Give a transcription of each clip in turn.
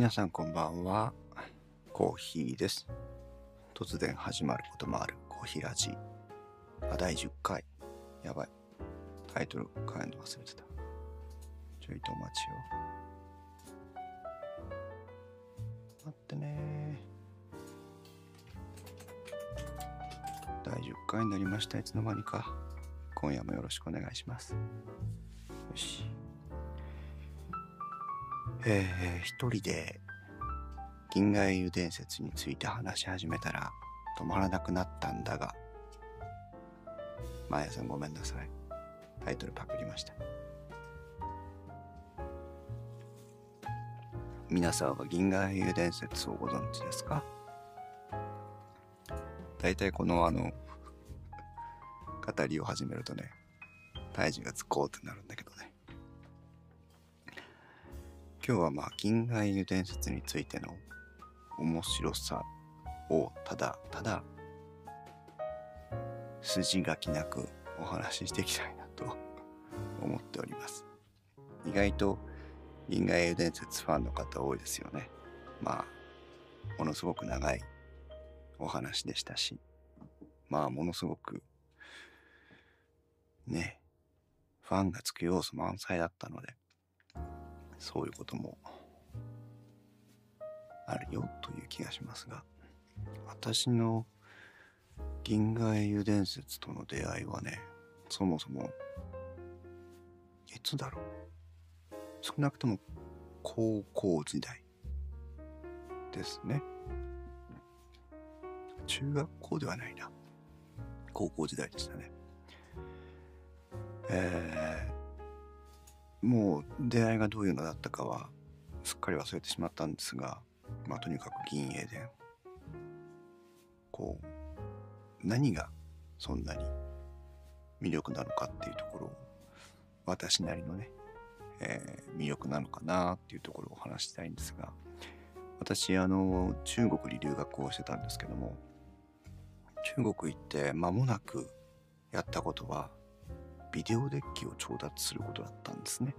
皆さんこんばんは。コーヒーです。突然始まることもあるコーヒーラジ。あ、第10回。やばい。タイトル変えるの忘れてた。ちょいとお待ちを。待ってね第10回になりました。いつの間にか。今夜もよろしくお願いします。よし。えー、一人で銀河英雄伝説について話し始めたら止まらなくなったんだが、マヤさんごめんなさい。タイトルパクりました。皆さんは銀河英雄伝説をご存知ですか？大体このあの、語りを始めるとね、胎児がつこうってなるん今日はまあ銀河英雄伝説についての面白さをただただ筋書きなくお話ししていきたいなと 思っております。意外と銀河英雄伝説ファンの方多いですよね。まあものすごく長いお話でしたしまあものすごくねファンがつく要素満載だったのでそういうこともあるよという気がしますが私の銀河英雄伝説との出会いはねそもそもいつだろう？少なくとも高校時代ですね。中学校ではないな。高校時代でしたね。えーもう出会いがどういうのだったかはすっかり忘れてしまったんですが、まあとにかく銀英伝。こう、何がそんなに魅力なのかっていうところを、私なりのね、えー魅力なのかなっていうところをお話したいんですが、私、あの、中国に留学をしてたんですけども、中国行って間もなくやったことは、ビデオデッキを調達することだったんですね。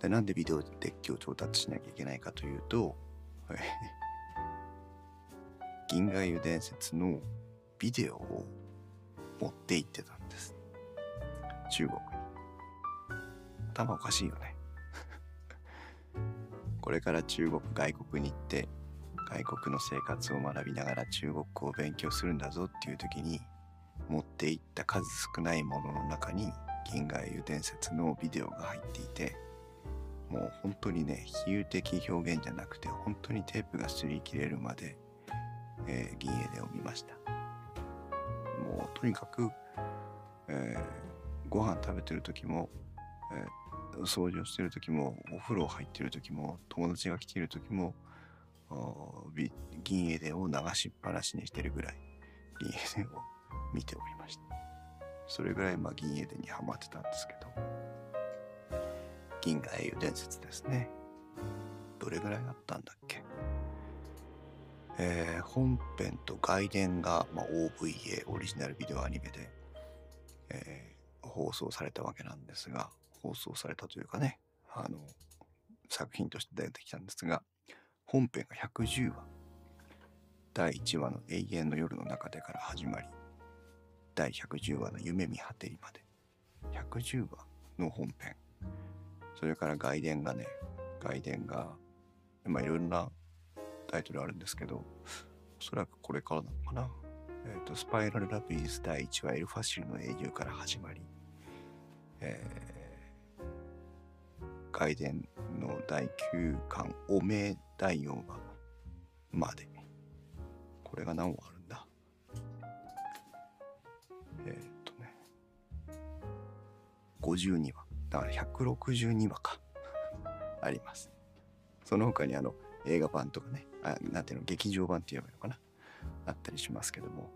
でなんでビデオデッキを調達しなきゃいけないかというと、銀河英雄伝説のビデオを持って行ってたんです。中国に。頭おかしいよね。これから中国、外国に行って、外国の生活を学びながら中国語を勉強するんだぞっていう時に、持っていった数少ないものの中に銀河英雄伝説のビデオが入っていてもう本当にね比喩的表現じゃなくて本当にテープが擦り切れるまで、えー銀英伝を見ました。もうとにかく、えーご飯食べてる時も、えー掃除をしてる時もお風呂入ってる時も友達が来ている時も銀英伝を流しっぱなしにしてるぐらい銀英伝を見ておりました。それぐらいまあ銀英伝にハマってたんですけど。銀河英雄伝説ですね。どれぐらいあったんだっけ？えー本編と外伝が、まあ、OVA オリジナルビデオアニメで、えー放送されたわけなんですが放送されたというかねあの作品として出てきたんですが本編が110話。第1話の永遠の夜の中でから始まり第110話の夢見果てりまで。110話の本編。それから外伝がね外伝がまあいろいろなタイトルあるんですけどおそらくこれからなのかな。えっ、とスパイラルラピース第1話エルファシルの英雄から始まりえー外伝の第9巻おめ第4話まで。これが何話ある？52話。だから162話か。あります。その他にあの、映画版とかね、あなんていうの、劇場版って言えばいいのかな。あったりしますけども、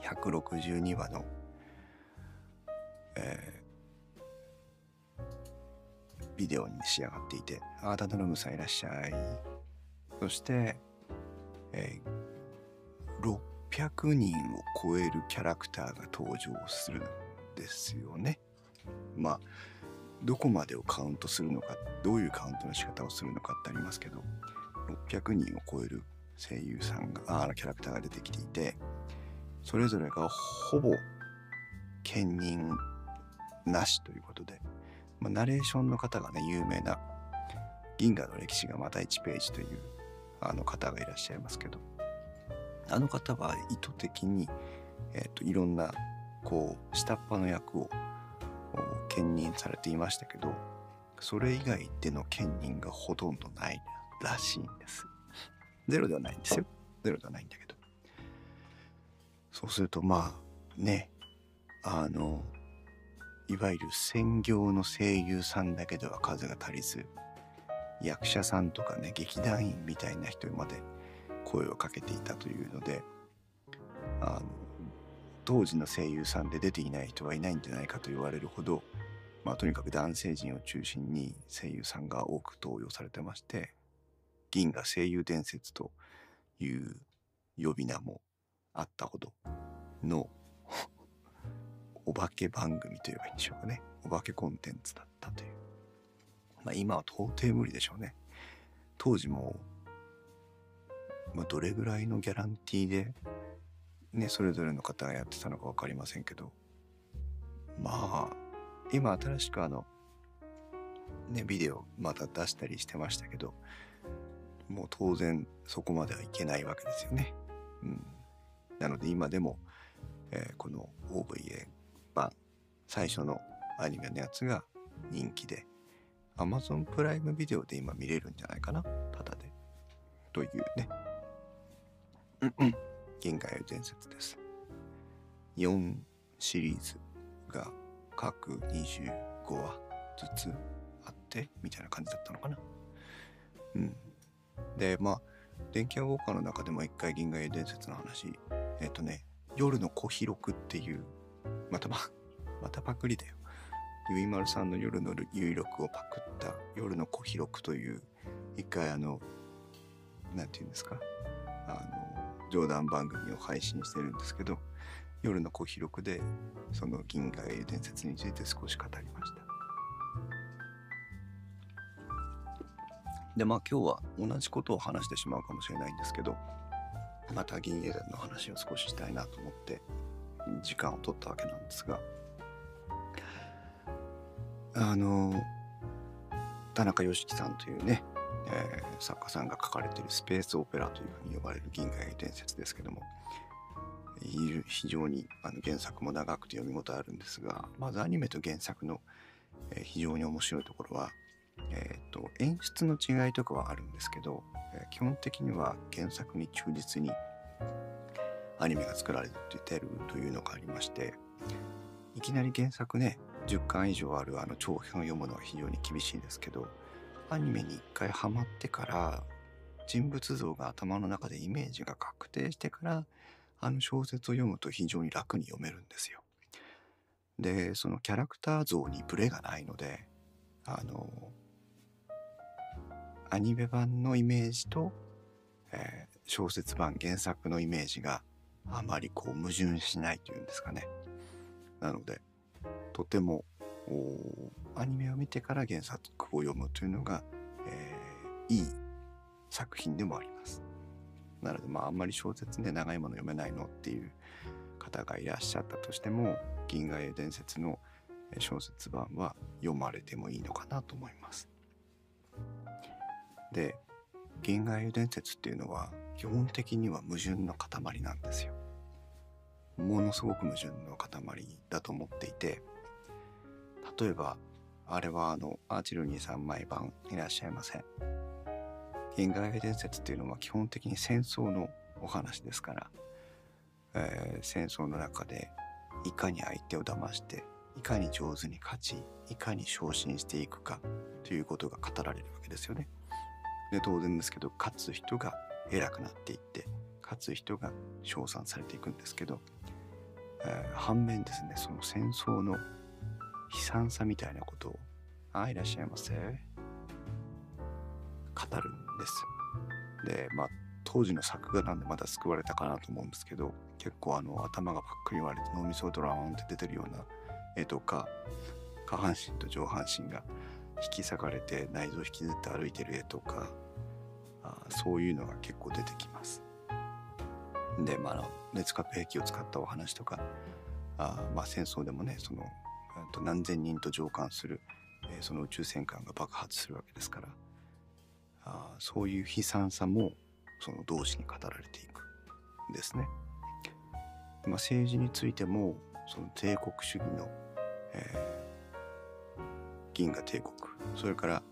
162話の、えービデオに仕上がっていて、あー、ダダノムさんいらっしゃい。そして、えー600人を超えるキャラクターが登場するですよね。まあどこまでをカウントするのかどういうカウントの仕方をするのかってありますけど600人を超える声優さんがあキャラクターが出てきていてそれぞれがほぼ兼任なしということで、まあ、ナレーションの方がね有名な銀河の歴史がまた1ページというあの方がいらっしゃいますけどあの方は意図的に、えーと、いろんなこう下っ端の役を兼任されていましたけどそれ以外での兼任がほとんどないらしいんです。ゼロではないんですよ。ゼロではないんだけど。そうするとまあねあのいわゆる専業の声優さんだけでは数が足りず役者さんとかね劇団員みたいな人まで声をかけていたというのであの当時の声優さんで出ていない人はいないんじゃないかと言われるほど、まあ、とにかく男性陣を中心に声優さんが多く登用されてまして銀河声優伝説という呼び名もあったほどの お化け番組といえばいいんでしょうかね。お化けコンテンツだったという。まあ今は到底無理でしょうね。当時もまあ、どれぐらいのギャランティーで、ね、それぞれの方がやってたのか分かりませんけど、まあ、今新しくあの、ね、ビデオまた出したりしてましたけど、もう当然そこまではいけないわけですよね。うん。なので今でも、えー、この OVA 版、最初のアニメのやつが人気で、Amazon プライムビデオで今見れるんじゃないかなただで。というね。うんうん銀河英伝説です。4シリーズが各25話ずつあってみたいな感じだったのかな。うん。で、まあ、電気屋ウォーカーの中でも一回銀河英伝説の話、えっ、とね、夜の小広くっていう、またま、またパクリだよ。ゆいまるさんの夜の有力をパクった夜の小広くという、一回あの、なんて言うんですか、あの、冗談番組を配信してるんですけど夜の小広くでその銀河英伝説について少し語りました。でまあ今日は同じことを話してしまうかもしれないんですけどまた銀英伝の話を少ししたいなと思って時間を取ったわけなんですがあの田中良樹さんというねえー、作家さんが書かれているスペースオペラというふうに呼ばれる銀河英伝説ですけども非常にあの原作も長くて読み応えあるんですがまずアニメと原作の、えー、非常に面白いところは、えーと、演出の違いとかはあるんですけど、えー、基本的には原作に忠実にアニメが作られてるというのがありましていきなり原作ね10巻以上あるあの長編を読むのは非常に厳しいんですけどアニメに一回ハマってから人物像が頭の中でイメージが確定してからあの小説を読むと非常に楽に読めるんですよ。でそのキャラクター像にブレがないのであのアニメ版のイメージと、えー、小説版原作のイメージがあまりこう矛盾しないというんですかね。なのでとてもアニメを見てから原作を読むというのが、えー、いい作品でもあります。なので、まあ、あんまり小説で長いもの読めないのっていう方がいらっしゃったとしても、銀河英伝説の小説版は読まれてもいいのかなと思います。で、銀河英伝説っていうのは基本的には矛盾の塊なんですよ。ものすごく矛盾の塊だと思っていて、例えば、あれはあの、アーチルニーさん毎晩いらっしゃいません。銀河英伝説っていうのは基本的に戦争のお話ですから、えー、戦争の中でいかに相手を騙していかに上手に勝ちいかに昇進していくかということが語られるわけですよね。で当然ですけど勝つ人が偉くなっていって勝つ人が称賛されていくんですけど、えー、反面ですねその戦争の悲惨さみたいなことを、あ、いらっしゃいませ？語るんです。で、まあ、当時の作画なんでまだ救われたかなと思うんですけど、結構あの頭がパックリ割れて脳みそドラーンって出てるような絵とか下半身と上半身が引き裂かれて内臓引きずって歩いてる絵とかあそういうのが結構出てきます。で、まあ、あの熱核兵器を使ったお話とかあまあ戦争でもねそのと何千人と乗艦する、えー、その宇宙戦艦が爆発するわけですからあそういう悲惨さもその同時に語られていくんですね。まあ、政治についてもその帝国主義の、えー、銀河帝国それから、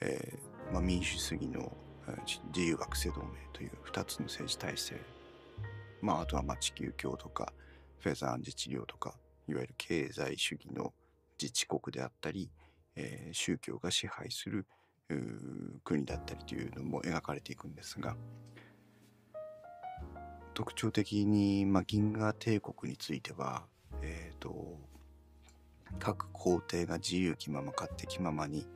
えーまあ、民主主義の自由惑星同盟という2つの政治体制まああとはまあ地球教とかフェザーン自治領とかいわゆる経済主義の自治国であったり、えー、宗教が支配する国だったりというのも描かれていくんですが特徴的に、まあ、銀河帝国については、えーと、各皇帝が自由気まま勝手気ままに、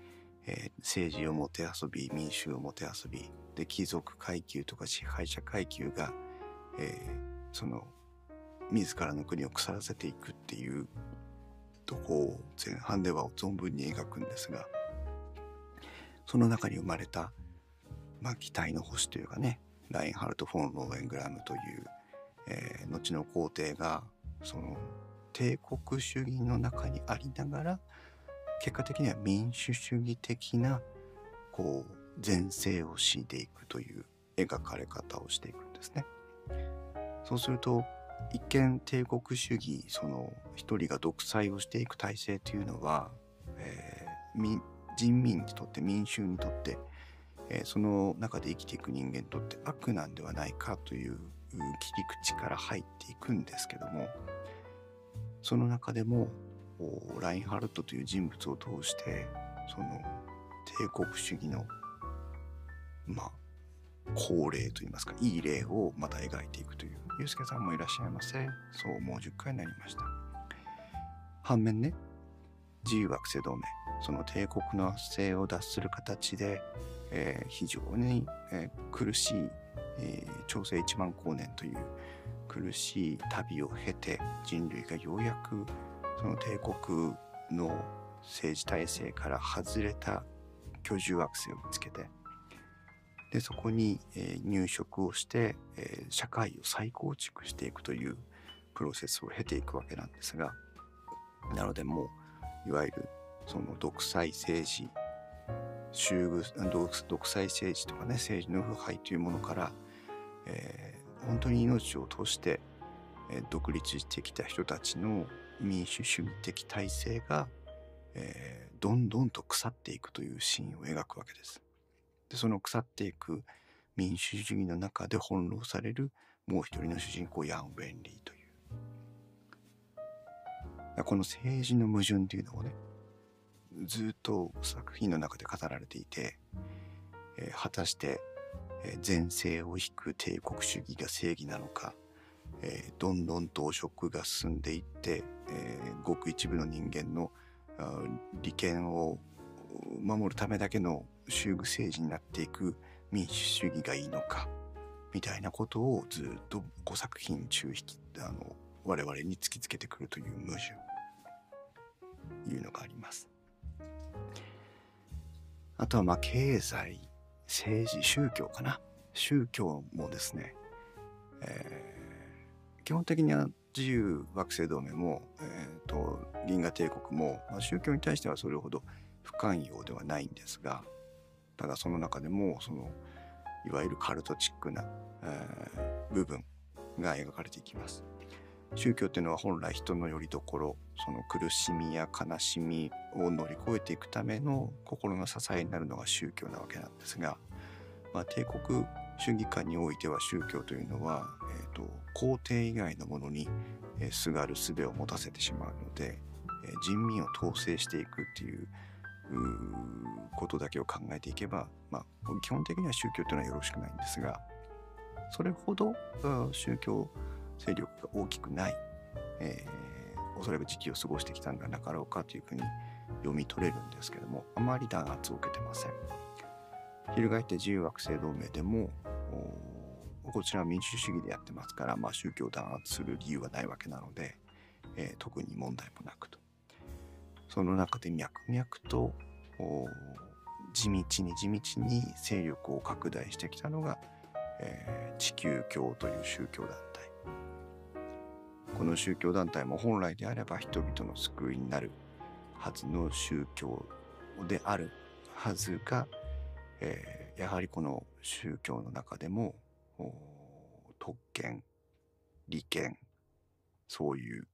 えー、政治をもてあそび民衆をもてあそびで貴族階級とか支配者階級が、えー、その自らの国を腐らせていくっていうとこを前半では存分に描くんですがその中に生まれた、まあ、期待の星というかねラインハルト・フォン・ローエングラムという、えー、後の皇帝がその帝国主義の中にありながら結果的には民主主義的なこう前世を敷いていくという描かれ方をしていくんですね。そうすると一見帝国主義その一人が独裁をしていく体制というのは、えー、人民にとって民衆にとって、えー、その中で生きていく人間にとって悪なんではないかという切り口から入っていくんですけどもその中でもラインハルトという人物を通してその帝国主義のまあ好例といいますかいい例をまた描いていくというゆうすけさんもいらっしゃいませ。そうもう10回になりました。反面ね自由惑星同盟その帝国の圧政を脱する形で、えー、非常に、えー、苦しい、えー、調整1万光年という苦しい旅を経て人類がようやくその帝国の政治体制から外れた居住惑星を見つけてでそこに、えー、入植をして、え、社会を再構築していくというプロセスを経ていくわけなんですがなのでもういわゆるその独裁政治修具独裁政治とかね政治の腐敗というものから、えー、本当に命を通して、えー、独立してきた人たちの民主主義的体制が、えー、どんどんと腐っていくというシーンを描くわけです。でその腐っていく民主主義の中で翻弄されるもう一人の主人公ヤン・ウェンリーという。この政治の矛盾っていうのをねずっと作品の中で語られていて、えー、果たして、前世を引く帝国主義が正義なのか、えー、どんどんと汚職が進んでいって、えー、ごく一部の人間の利権を守るためだけの修具政治になっていく民主主義がいいのかみたいなことをずっと5作品中あの我々に突きつけてくるという矛盾いうのがあります。あとはまあ経済政治宗教かな宗教もですね、えー、基本的には自由惑星同盟も、えーと、銀河帝国も、まあ、宗教に対してはそれほど不寛容ではないんですがただその中でもそのいわゆるカルトチックな、えー、部分が描かれていきます。宗教っていうのは本来人の拠り所その苦しみや悲しみを乗り越えていくための心の支えになるのが宗教なわけなんですが、まあ、帝国主義下においては宗教というのは、えーと、皇帝以外のものに、すがる術を持たせてしまうので、えー、人民を統制していくっていうことだけを考えていけば、まあ、基本的には宗教というのはよろしくないんですがそれほど宗教勢力が大きくない、えー、おそらく時期を過ごしてきたんではなかろうかというふうに読み取れるんですけどもあまり弾圧を受けてません。翻って自由惑星同盟でもこちらは民主主義でやってますから、まあ、宗教を弾圧する理由はないわけなので、えー、特に問題もなくと。その中で脈々と地道に地道に勢力を拡大してきたのが、えー、地球教という宗教団体。この宗教団体も本来であれば人々の救いになるはずの宗教であるはずが、えー、やはりこの宗教の中でも特権利権そういう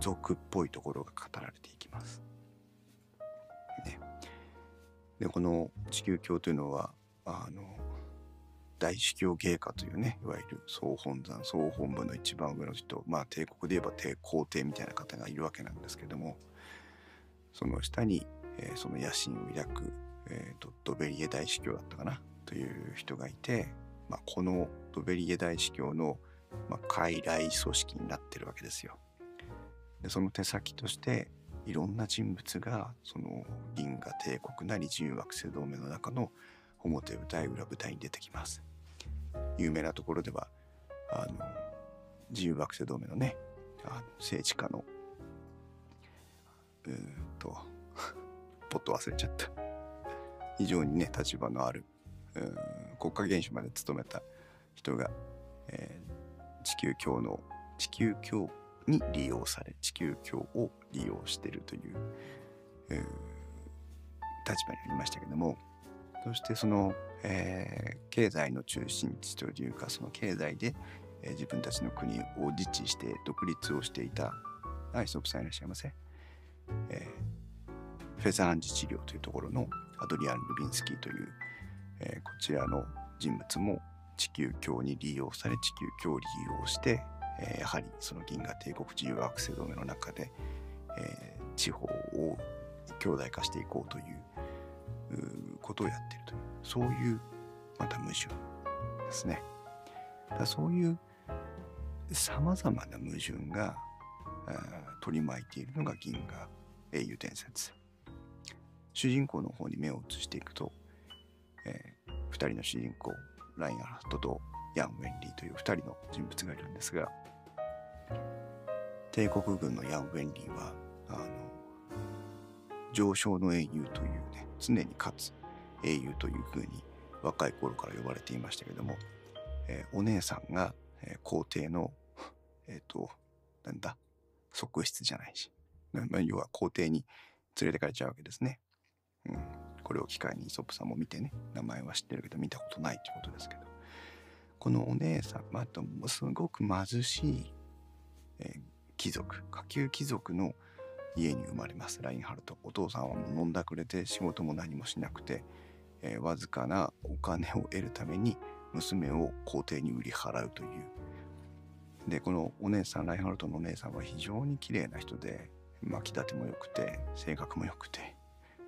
俗っぽいところが語られていきます。ね、でこの地球教というのはあの大司教芸家というねいわゆる総本山総本部の一番上の人まあ帝国で言えば帝皇帝みたいな方がいるわけなんですけどもその下に、えー、その野心を抱く、えー、ドベリエ大司教だったかなという人がいて、まあ、このドベリエ大司教の、まあ、傀儡組織になってるわけですよ。でその手先としていろんな人物がその銀河帝国なり自由惑星同盟の中の表舞台裏舞台に出てきます。有名なところではあの自由惑星同盟のねあの政治家のうーんと ポッと忘れちゃった非常にね立場のある国家元首まで務めた人が、えー、地球教の地球教に利用され地球教を利用しているという、えー、立場にありましたけどもそしてその、えー、経済の中心地というかその経済で、えー、自分たちの国を自治して独立をしていたアイソプさんいらっしゃいませ、えー、フェザーン自治領というところのアドリアン・ルビンスキーという、えー、こちらの人物も地球教に利用され地球教を利用して、えー、やはりその銀河帝国自由惑星同盟の中で、えー、地方を強大化していこうということをやっているというそういうまた矛盾ですね。だそういうさまざまな矛盾が取り巻いているのが銀河英雄伝説。主人公の方に目を移していくと、えー、2人の主人公ラインアラットとヤン・ウェンリーという2人の人物がいるんですが帝国軍のヤン・ウェンリーはあの上昇の英雄というね常に勝つ英雄というふうに若い頃から呼ばれていましたけども、えー、お姉さんが、えー、皇帝のえっ、ー、となんだ側室じゃないし、要は皇帝に連れてかれちゃうわけですね。うん、これを機会にイソップさんも見てね名前は知ってるけど見たことないということですけどこのお姉さんまたすごく貧しい、えー、貴族下級貴族の家に生まれます。ラインハルトお父さんは飲んだくれて仕事も何もしなくて、えー、わずかなお金を得るために娘を皇帝に売り払うという。でこのお姉さんラインハルトのお姉さんは非常に綺麗な人で巻き立ても良くて性格も良くて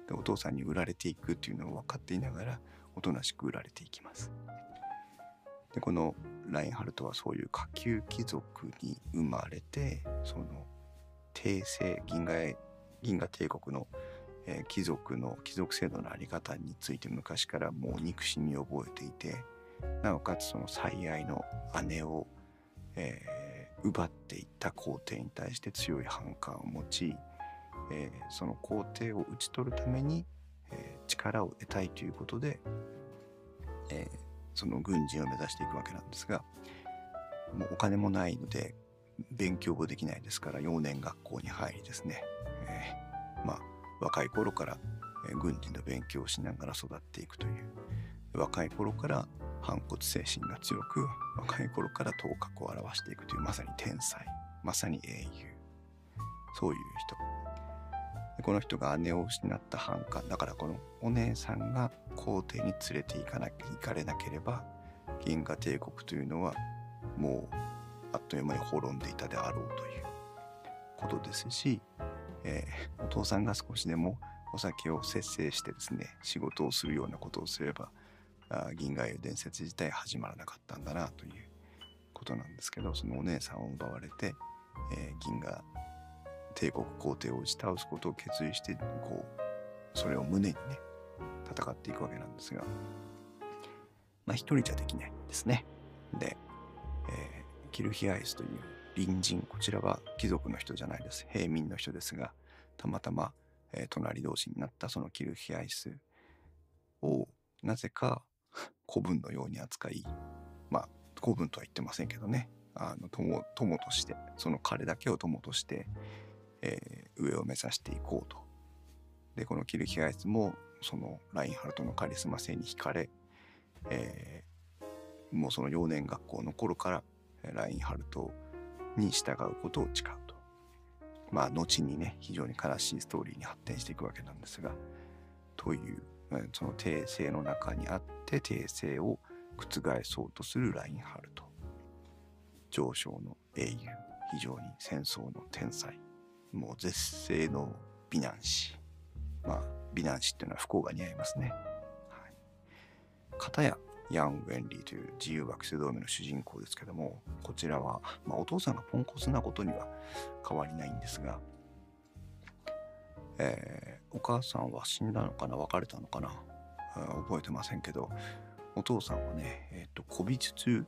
でお父さんに売られていくっていうのを分かっていながらおとなしく売られていきます。でこのラインハルトはそういう下級貴族に生まれてその帝政銀河銀河帝国の、えー、貴族の貴族制度の在り方について昔からもう憎しみを覚えていてなおかつその最愛の姉を、えー、奪っていった皇帝に対して強い反感を持ち、えー、その皇帝を討ち取るために、え、力を得たいということで、えー、その軍人を目指していくわけなんですがもうお金もないので勉強もできないですから幼年学校に入りですね、えー、まあ若い頃から、え軍人の勉強をしながら育っていくという若い頃から反骨精神が強く若い頃から頭角を現していくというまさに天才まさに英雄。そういう人。この人が姉を失った反感だからこのお姉さんが皇帝に連れて行かな行かれなければ銀河帝国というのはもうあっという間に滅んでいたであろうということですし、えー、お父さんが少しでもお酒を節制してですね仕事をするようなことをすればあ銀河英伝説自体始まらなかったんだなということなんですけどそのお姉さんを奪われて、えー、銀河帝国皇帝を打ち倒すことを決意してこうそれを胸にね戦っていくわけなんですが。まあ一人じゃできないですね。で、えー、キルヒアイスという隣人こちらは貴族の人じゃないです。平民の人ですがたまたま、えー隣同士になったそのキルヒアイスをなぜか古文のように扱いまあ古文とは言ってませんけどね。あの友友としてその彼だけを友として、えー上を目指していこうと。でこのキルヒアイスもそのラインハルトのカリスマ性に惹かれ、えーもうその幼年学校の頃からラインハルトに従うことを誓うと。まあ後にね非常に悲しいストーリーに発展していくわけなんですがというその帝政の中にあって帝政を覆そうとするラインハルト上昇の英雄非常に戦争の天才もう絶世の美男子まあ美男子っていうのは不幸が似合いますね。はい、片やヤン・ウェンリーという自由学生同盟の主人公ですけどもこちらは、まあ、お父さんがポンコツなことには変わりないんですが、えーお母さんは死んだのかな別れたのかなあー覚えてませんけどお父さんはね、えー、と古美術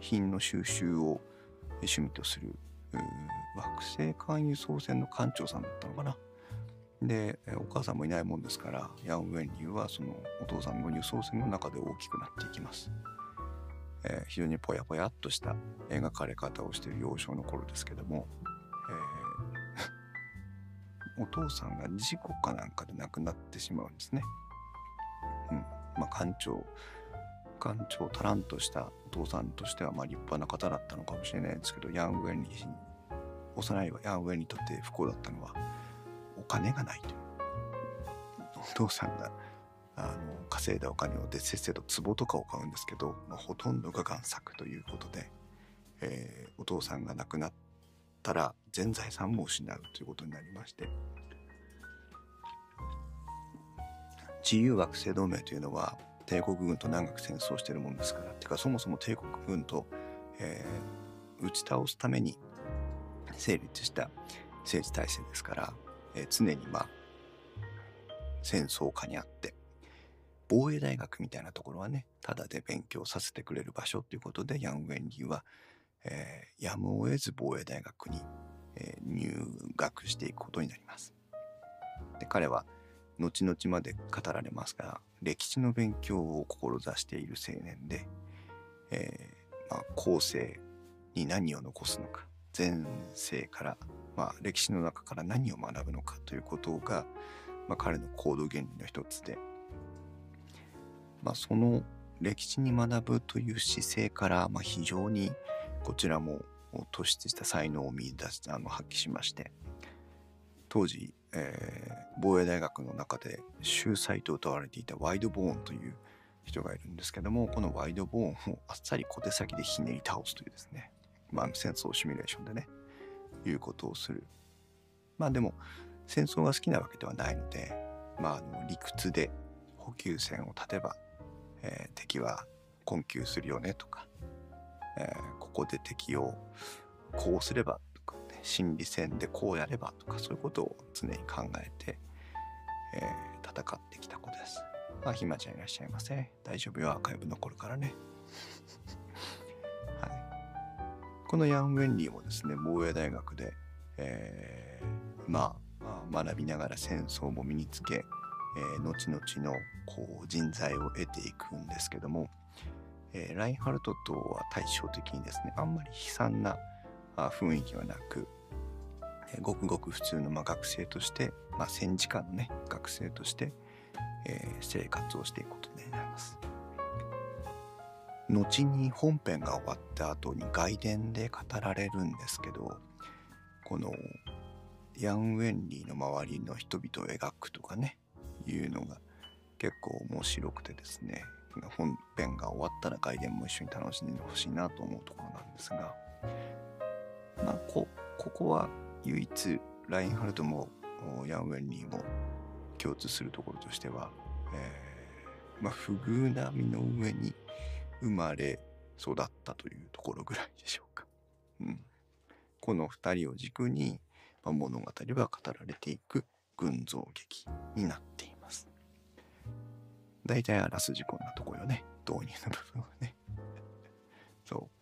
品の収集を趣味とする惑星間輸送船の艦長さんだったのかな。でえお母さんもいないもんですからヤン・ウェンリーはそのお父さんの輸送船の中で大きくなっていきます、えー非常にぽやぽやっとした描かれ方をしている幼少の頃ですけども、えー お父さんが事故かなんかで亡くなってしまうんですね。うん、まあ艦長艦長足らんとしたお父さんとしてはまあ立派な方だったのかもしれないですけどヤン・ウェンに幼いヤン・ウェンにとって不幸だったのはお金がないとお父さんがあの稼いだお金をでせっせと壺とかを買うんですけど、まあ、ほとんどが贋作ということで、えーお父さんが亡くなったら全財産も失うということになりまして自由惑星同盟というのは帝国軍と長く戦争してるもんですからてかそもそも帝国軍と、えー打ち倒すために成立した政治体制ですから、えー常にまあ戦争下にあって防衛大学みたいなところはねただで勉強させてくれる場所ということでヤン・ウェンリーは、えーやむを得ず防衛大学に、えー入学していくことになります。で彼は後々まで語られますが歴史の勉強を志している青年で、えーまあ、後世に何を残すのか前世から、まあ、歴史の中から何を学ぶのかということが、まあ、彼の行動原理の一つで、まあ、その歴史に学ぶという姿勢から、まあ、非常にこちらも突出した才能を見出しあの発揮しまして当時、えー防衛大学の中で秀才と歌われていたワイドボーンという人がいるんですけどもこのワイドボーンをあっさり小手先でひねり倒すというですね、まあ、戦争シミュレーションでねいうことをする。まあでも戦争が好きなわけではないので、まあ、あの理屈で補給線を立てば、えー敵は困窮するよねとか、えーここで敵をこうすれば、心理戦でこうやればとかそういうことを常に考えて、えー戦ってきた子です。まあ、ひまちゃんいらっしゃいませ。大丈夫よ、アーカイブ残るからね。はい。このヤン・ウェンリーもですね、防衛大学で、えーまあ、まあ学びながら戦争も身につけ、えー後々のこう人材を得ていくんですけども、えーラインハルトとは対照的にですね、あんまり悲惨な雰囲気はなく、えーごくごく普通のまあ学生として、まあ、戦時下のね学生として、えー生活をしていくことになります。後に本編が終わった後に外伝で語られるんですけどこのヤン・ウェンリーの周りの人々を描くとかねいうのが結構面白くてですね本編が終わったら外伝も一緒に楽しんでほしいなと思うところなんですがまあこここは唯一ラインハルトもヤン・ウェンリーも共通するところとしては、えーまあ、不遇な身の上に生まれ育ったというところぐらいでしょうか。うん、この2人を軸に、まあ、物語は語られていく群像劇になっています。大体あらすじこんなとこよね導入の部分はね。そう。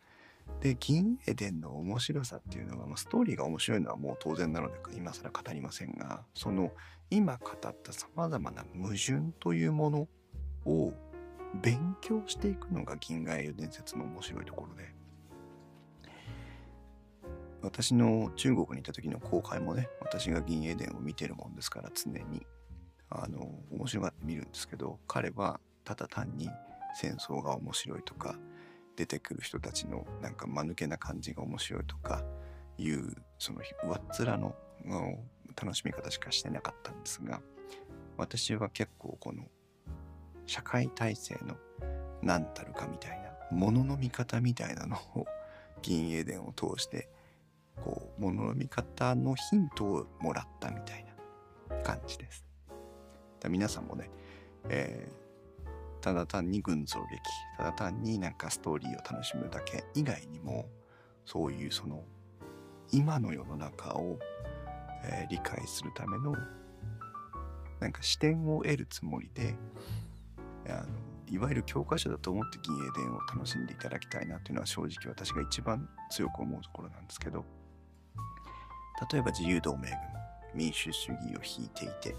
で銀エデンの面白さっていうのは、まあ、ストーリーが面白いのはもう当然なので今更語りませんがその今語ったさまざまな矛盾というものを勉強していくのが銀河英雄伝説の面白いところで私の中国にいた時の後輩もね私が銀英伝を見てるもんですから常にあの面白がって見るんですけど彼はただ単に戦争が面白いとか出てくる人たちのなんか間抜けな感じが面白いとかいうその上っ面の楽しみ方しかしてなかったんですが私は結構この社会体制の何たるかみたいなものの見方みたいなのを銀英伝を通してこうものの見方のヒントをもらったみたいな感じです。皆さんもね、えー、ただ単に群像劇ただ単になんかストーリーを楽しむだけ以外にもそういうその今の世の中を、えー、理解するためのなんか視点を得るつもりであのいわゆる教科書だと思って銀英伝を楽しんでいただきたいなというのは正直私が一番強く思うところなんですけど例えば自由同盟軍民主主義を引いていて、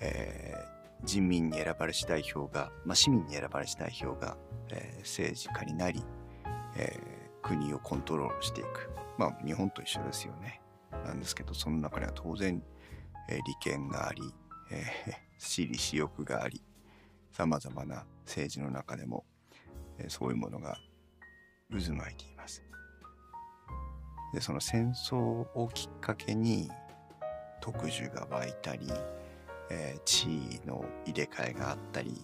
え、人民に選ばれし代表が、まあ、市民に選ばれし代表が、えー、政治家になり、えー、国をコントロールしていく。まあ日本と一緒ですよね。なんですけど、その中には当然、えー、利権があり、えー、私利私欲があり、さまざまな政治の中でも、えー、そういうものが渦巻いています。で、その戦争をきっかけに特需が湧いたり、えー、地位の入れ替えがあったり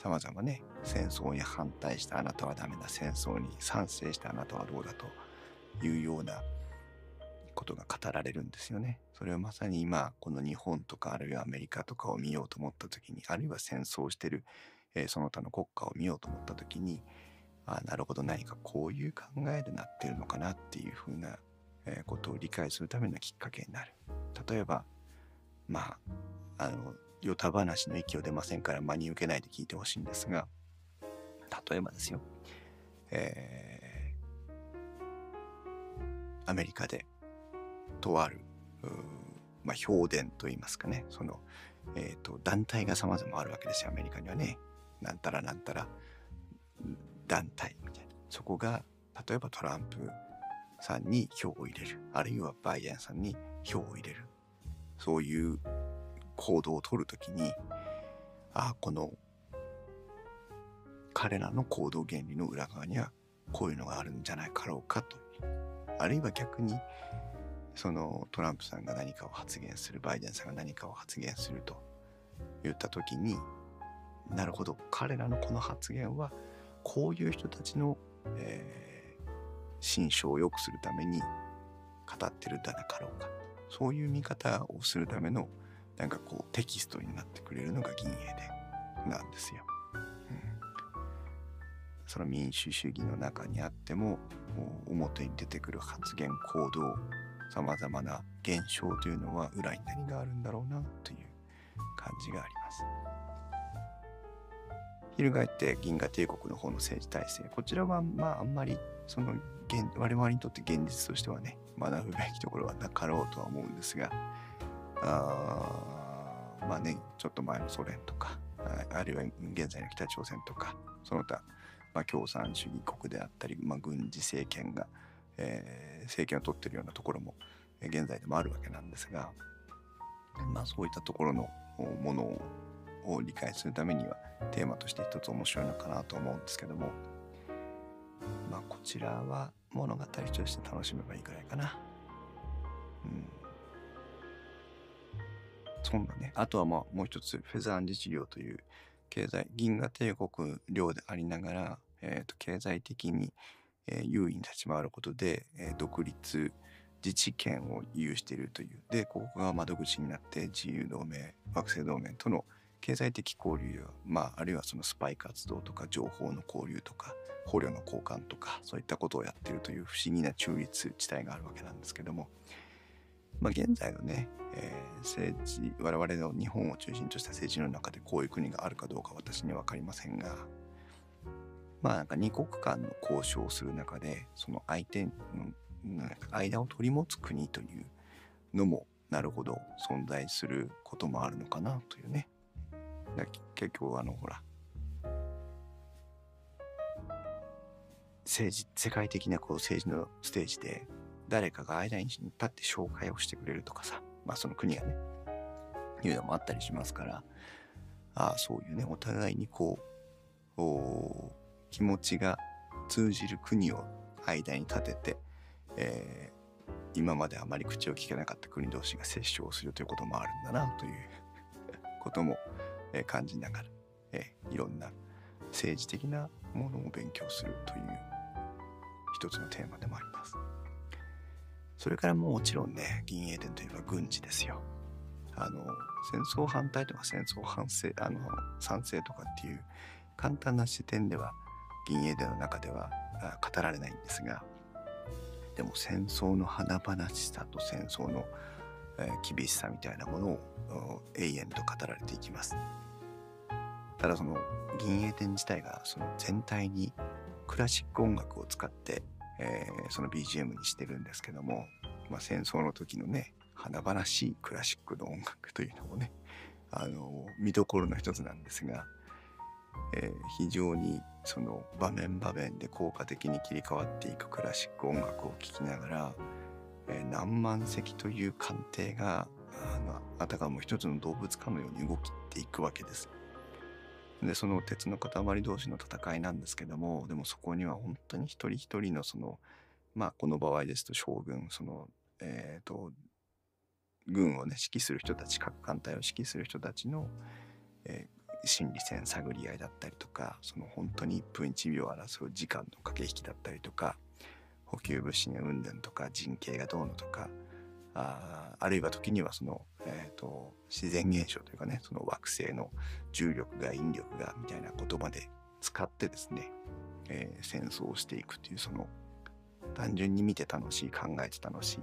さまざまね戦争に反対したあなたはダメだ戦争に賛成したあなたはどうだというようなことが語られるんですよね。それはまさに今この日本とかあるいはアメリカとかを見ようと思った時にあるいは戦争してる、えー、その他の国家を見ようと思った時にあなるほど何かこういう考えでなってるのかなっていうふうな、ことを理解するためのきっかけになる。例えばまああの、ヨタ話の息を出ませんから真に受けないで聞いてほしいんですが、例えばですよ、えー、アメリカで、とある、まあ、評伝といいますかね、その、えっ、ー、と、団体が様々あるわけですよ、アメリカにはね。なんたらなんたら団体みたいな。そこが、例えばトランプさんに票を入れる。あるいはバイデンさんに票を入れる。そういう行動をとるときに、ああ、この彼らの行動原理の裏側にはこういうのがあるんじゃないかろうかと。あるいは逆に、そのトランプさんが何かを発言する、バイデンさんが何かを発言すると言った時に、なるほど、彼らのこの発言は、こういう人たちの、えー、心象を良くするために語ってるんじゃなかろうか。そういう見方をするためのなんかこうテキストになってくれるのが銀英伝なんですよ。うん、その民主主義の中にあっても表に出てくる発言行動さまざまな現象というのは裏に何があるんだろうなという感じがあります。翻って銀河帝国の方の政治体制こちらはまああんまりその我々にとって現実としてはね学ぶべきところはなかろうとは思うんですがあまあね、ちょっと前のソ連とか、あるいは現在の北朝鮮とか、その他、まあ、共産主義国であったり、まあ、軍事政権が、えー、政権を取ってるようなところも現在でもあるわけなんですが、まあ、そういったところのものを理解するためにはテーマとして一つ面白いのかなと思うんですけども、まあ、こちらは物語として楽しめばいいくらいかな。うんそんなね、あとはまあもう一つ、フェザーン自治領という経済、銀河帝国領でありながら、えー、と経済的に、えー、優位に立ち回ることで、えー、独立、自治権を有しているという。で、ここが窓口になって自由同盟、惑星同盟との経済的交流や、まあ、あるいはそのスパイ活動とか情報の交流とか、捕虜の交換とか、そういったことをやってるという不思議な中立地帯があるわけなんですけども、まあ、現在のね、えー、政治、我々の日本を中心とした政治の中でこういう国があるかどうか私には分かりませんが、まあなんか二国間の交渉をする中でその相手の間を取り持つ国というのもなるほど存在することもあるのかなというね。結局あのほら政治世界的なこう政治のステージで誰かが間に立って紹介をしてくれるとかさまあその国がねいうのもあったりしますからああそういうねお互いにこう気持ちが通じる国を間に立てて、えー、今まであまり口を聞けなかった国同士が折衝するということもあるんだなということも、え、感じながら、えー、いろんな政治的なものを勉強するという一つのテーマでもあります。それからもちろんね、銀英伝といえば軍事ですよ。あの、戦争反対とか戦争反省、あの、賛成とかっていう簡単な視点では銀英伝の中では語られないんですが、でも戦争の華々しさと戦争の、えー、厳しさみたいなものを永遠と語られていきます。ただその銀英伝自体がその全体にクラシック音楽を使ってえー、その BGM にしてるんですけども、まあ、戦争の時のね華々しいクラシックの音楽というのもねあの見どころの一つなんですが、えー、非常にその場面場面で効果的に切り替わっていくクラシック音楽を聴きながら、えー、何万隻という艦艇があのあたかも一つの動物かのように動きっていくわけです。でその鉄の塊同士の戦いなんですけどもでもそこには本当に一人一人のそのまあこの場合ですと将軍そのえっ、ー、と軍をね指揮する人たち各艦隊を指揮する人たちの、えー、心理戦探り合いだったりとかその本当に1分1秒争う時間の駆け引きだったりとか補給物資の運転とか人形がどうのとかああるいは時にはその、えーと、自然現象というかねその惑星の重力が引力がみたいな言葉で使ってですね、えー、戦争をしていくというその単純に見て楽しい考えて楽しい、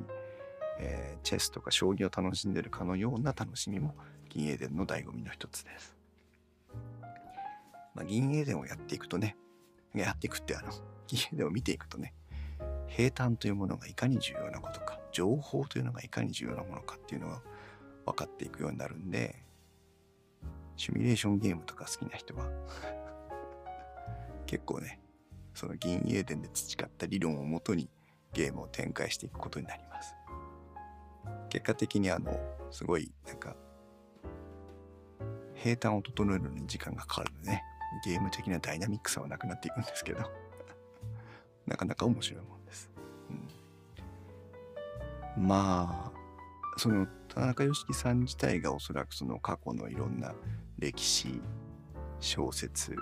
えー、チェスとか将棋を楽しんでるかのような楽しみも銀英伝の醍醐味の一つです。まあ、銀英伝をやっていくとねやっていくってあの銀英伝を見ていくとね平坦というものがいかに重要なことか情報というのがいかに重要なものかっていうのが分かっていくようになるんでシミュレーションゲームとか好きな人は 結構ねその銀英伝で培った理論をもとにゲームを展開していくことになります。結果的にあのすごいなんか平坦を整えるのに時間がかかるのでねゲーム的なダイナミックさはなくなっていくんですけど なかなか面白いもん、まあその田中良樹さん自体がおそらくその過去のいろんな歴史小説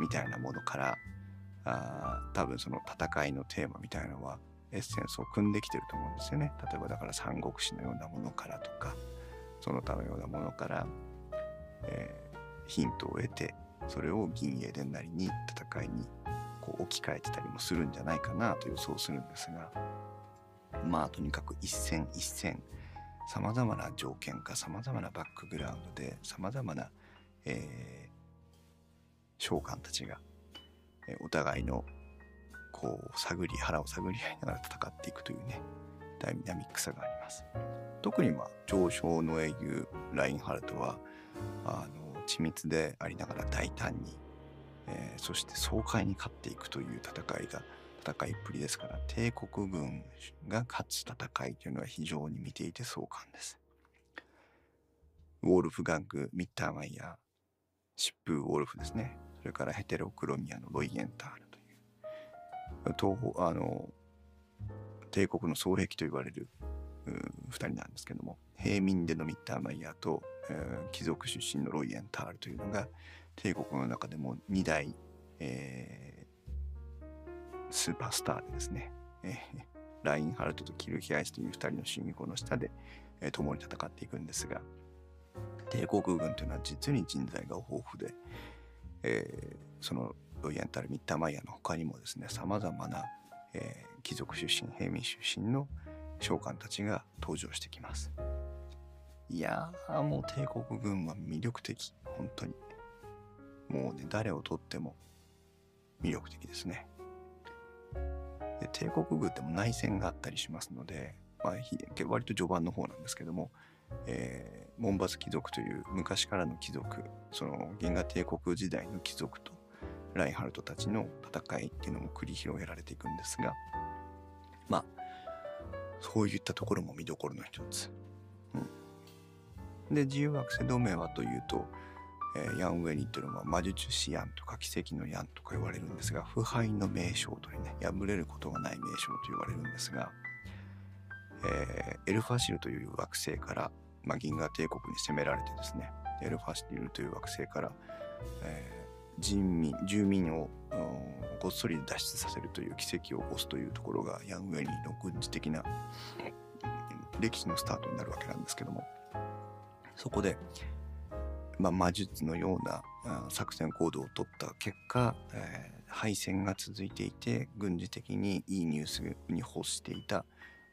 みたいなものからあ多分その戦いのテーマみたいなのはエッセンスを組んできてると思うんですよね。例えばだから三国志のようなものからとかその他のようなものから、えー、ヒントを得てそれを銀英伝なりに戦いにこう置き換えてたりもするんじゃないかなと予想するんですがまあとにかく一戦一戦さまざまな条件かさまざまなバックグラウンドでさまざまな、えー、召喚たちが、えー、お互いのこう探り腹を探り合いながら戦っていくというねダイナミックさがあります。特にまあ上昇の英雄ラインハルトはあの緻密でありながら大胆に、えー、そして爽快に勝っていくという戦いが戦いっぷりですから帝国軍が勝つ戦いというのは非常に見ていて壮観です。ウォールフガング、ミッターマイヤー、疾風ウォルフですね。それからヘテロクロミアのロイエンタールという、東方あの帝国の双璧と言われる2人なんですけども、平民でのミッターマイヤーと、えー、貴族出身のロイエンタールというのが帝国の中でも2大、えースーパースターでですね、えー、ラインハルトとキルヒアイスという2人の主人公の下で、えー、共に戦っていくんですが、帝国軍というのは実に人材が豊富で、えー、そのロイヤンタル・ミッターマイヤーの他にもですね、様々な、えー、貴族出身、平民出身の将官たちが登場してきます。いやー、もう帝国軍は魅力的、本当に。もうね、誰をとっても魅力的ですね。で帝国軍でも内戦があったりしますので、まあ、割と序盤の方なんですけども、えー、モンバス貴族という昔からの貴族その銀河帝国時代の貴族とライハルトたちの戦いっていうのも繰り広げられていくんですがまあそういったところも見どころの一つ。うん、で自由惑星同盟はというと、えー、ヤンウェニっていうのは魔術師ヤンとか奇跡のヤンとか言われるんですが腐敗の名称というね破れることがない名称と言われるんですが、えー、エルファシルという惑星から、まあ、銀河帝国に攻められてですねエルファシルという惑星から、えー人民住民をごっそり脱出させるという奇跡を起こすというところがヤングエリーの軍事的な歴史のスタートになるわけなんですけどもそこで、まあ、魔術のような作戦行動を取った結果、えー、敗戦が続いていて軍事的にいいニュースに欲していた、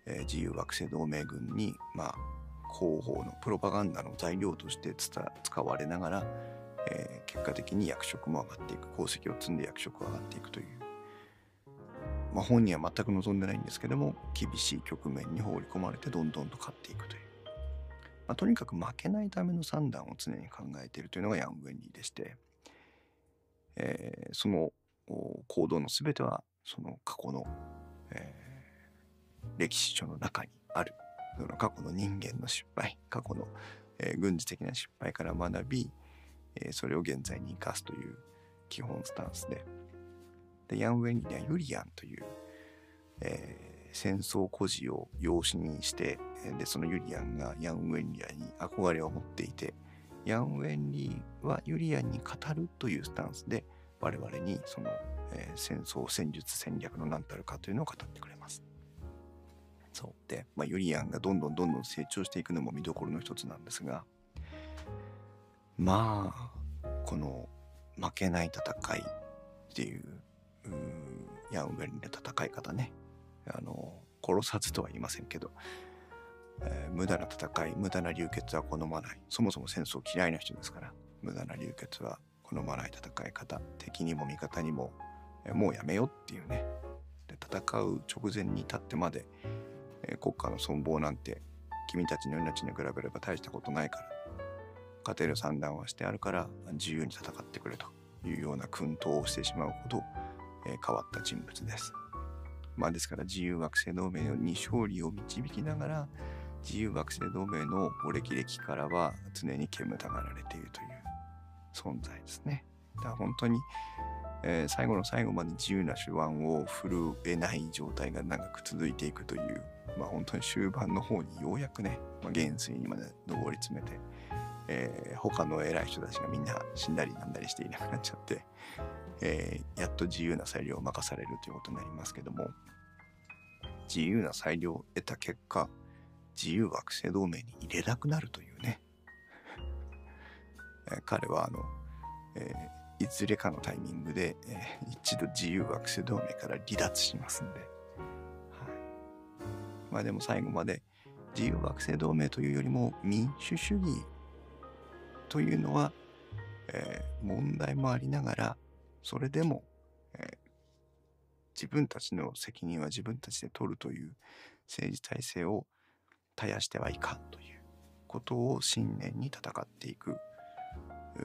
えー、自由惑星同盟軍に、まあ、広報のプロパガンダの材料として使われながらえー、結果的に役職も上がっていく功績を積んで役職が上がっていくという、まあ、本人は全く望んでないんですけども厳しい局面に放り込まれてどんどんと勝っていくという、まあ、とにかく負けないための算段を常に考えているというのがヤング・ウェンリーでして、えー、その行動の全てはその過去の、えー、歴史書の中にあるその過去の人間の失敗過去の、えー、軍事的な失敗から学びえー、それを現在に生かすという基本スタンスで、でヤンウェンリーにはユリアンという、え、戦争孤児を養子にして、で、そのユリアンがヤン・ウェンリアに憧れを持っていて、ヤン・ウェンリーはユリアンに語るというスタンスで、我々にその、えー、戦争戦術戦略の何たるかというのを語ってくれます。そう。で、まあ、ユリアンがどんどんどんどん成長していくのも見どころの一つなんですが、まあこの負けない戦いっていうヤンウェリンの戦い方ねあの殺さずとは言いませんけど、えー、無駄な戦い無駄な流血は好まない。そもそも戦争嫌いな人ですから無駄な流血は好まない戦い方。敵にも味方にも、えー、もうやめよっていうね。で戦う直前に立ってまで、えー、国家の存亡なんて君たちの命に比べれば大したことないから勝てる算段はしてあるから自由に戦ってくれというような薫陶をしてしまうほど、え、変わった人物です。まあ、ですから自由惑星同盟に勝利を導きながら自由惑星同盟のお歴々からは常に煙たがられているという存在ですね。だから本当に、えー、最後の最後まで自由な手腕を振るえない状態が長く続いていくという、まあ、本当に終盤の方にようやくね、まあ、元帥にまで上り詰めてえー、他の偉い人たちがみんな死んだりなんだりしていなくなっちゃって、えー、やっと自由な裁量を任されるということになりますけども自由な裁量を得た結果自由惑星同盟に入れなくなるというね、彼はあの、えー、いずれかのタイミングで、えー、一度自由惑星同盟から離脱しますんで、はい、まあでも最後まで自由惑星同盟というよりも民主主義というのは、えー、問題もありながら、それでも、えー、自分たちの責任は自分たちで取るという政治体制を絶やしてはいかんということを信念に戦っていく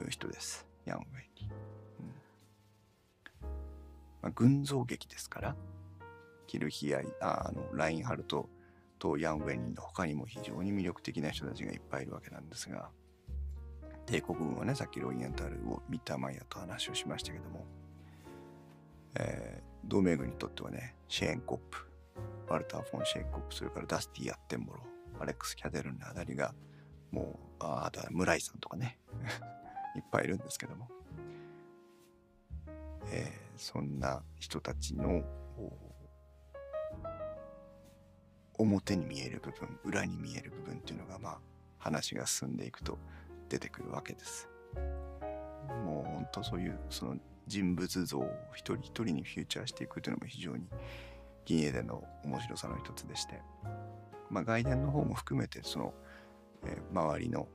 人です。ヤンウェイに。うんまあ、群像劇ですから、キルヒアイあのラインハルトとヤンウェインの他にも非常に魅力的な人たちがいっぱいいるわけなんですが、帝国軍はねさっきロイエンタルをミッターマイヤーと話をしましたけども、えー、同盟軍にとってはねシェーンコップワルター・フォン・シェーンコップそれからダスティ・アッテンボロアレックス・キャデルンのあたりがもうああとは村井さんとかね いっぱいいるんですけども、えー、そんな人たちの表に見える部分裏に見える部分っていうのがまあ話が進んでいくと出てくるわけです。もうほんとそういうその人物像を一人一人にフューチャーしていくというのも非常に銀英での面白さの一つでして、まあ、外伝の方も含めてその、えー、周りの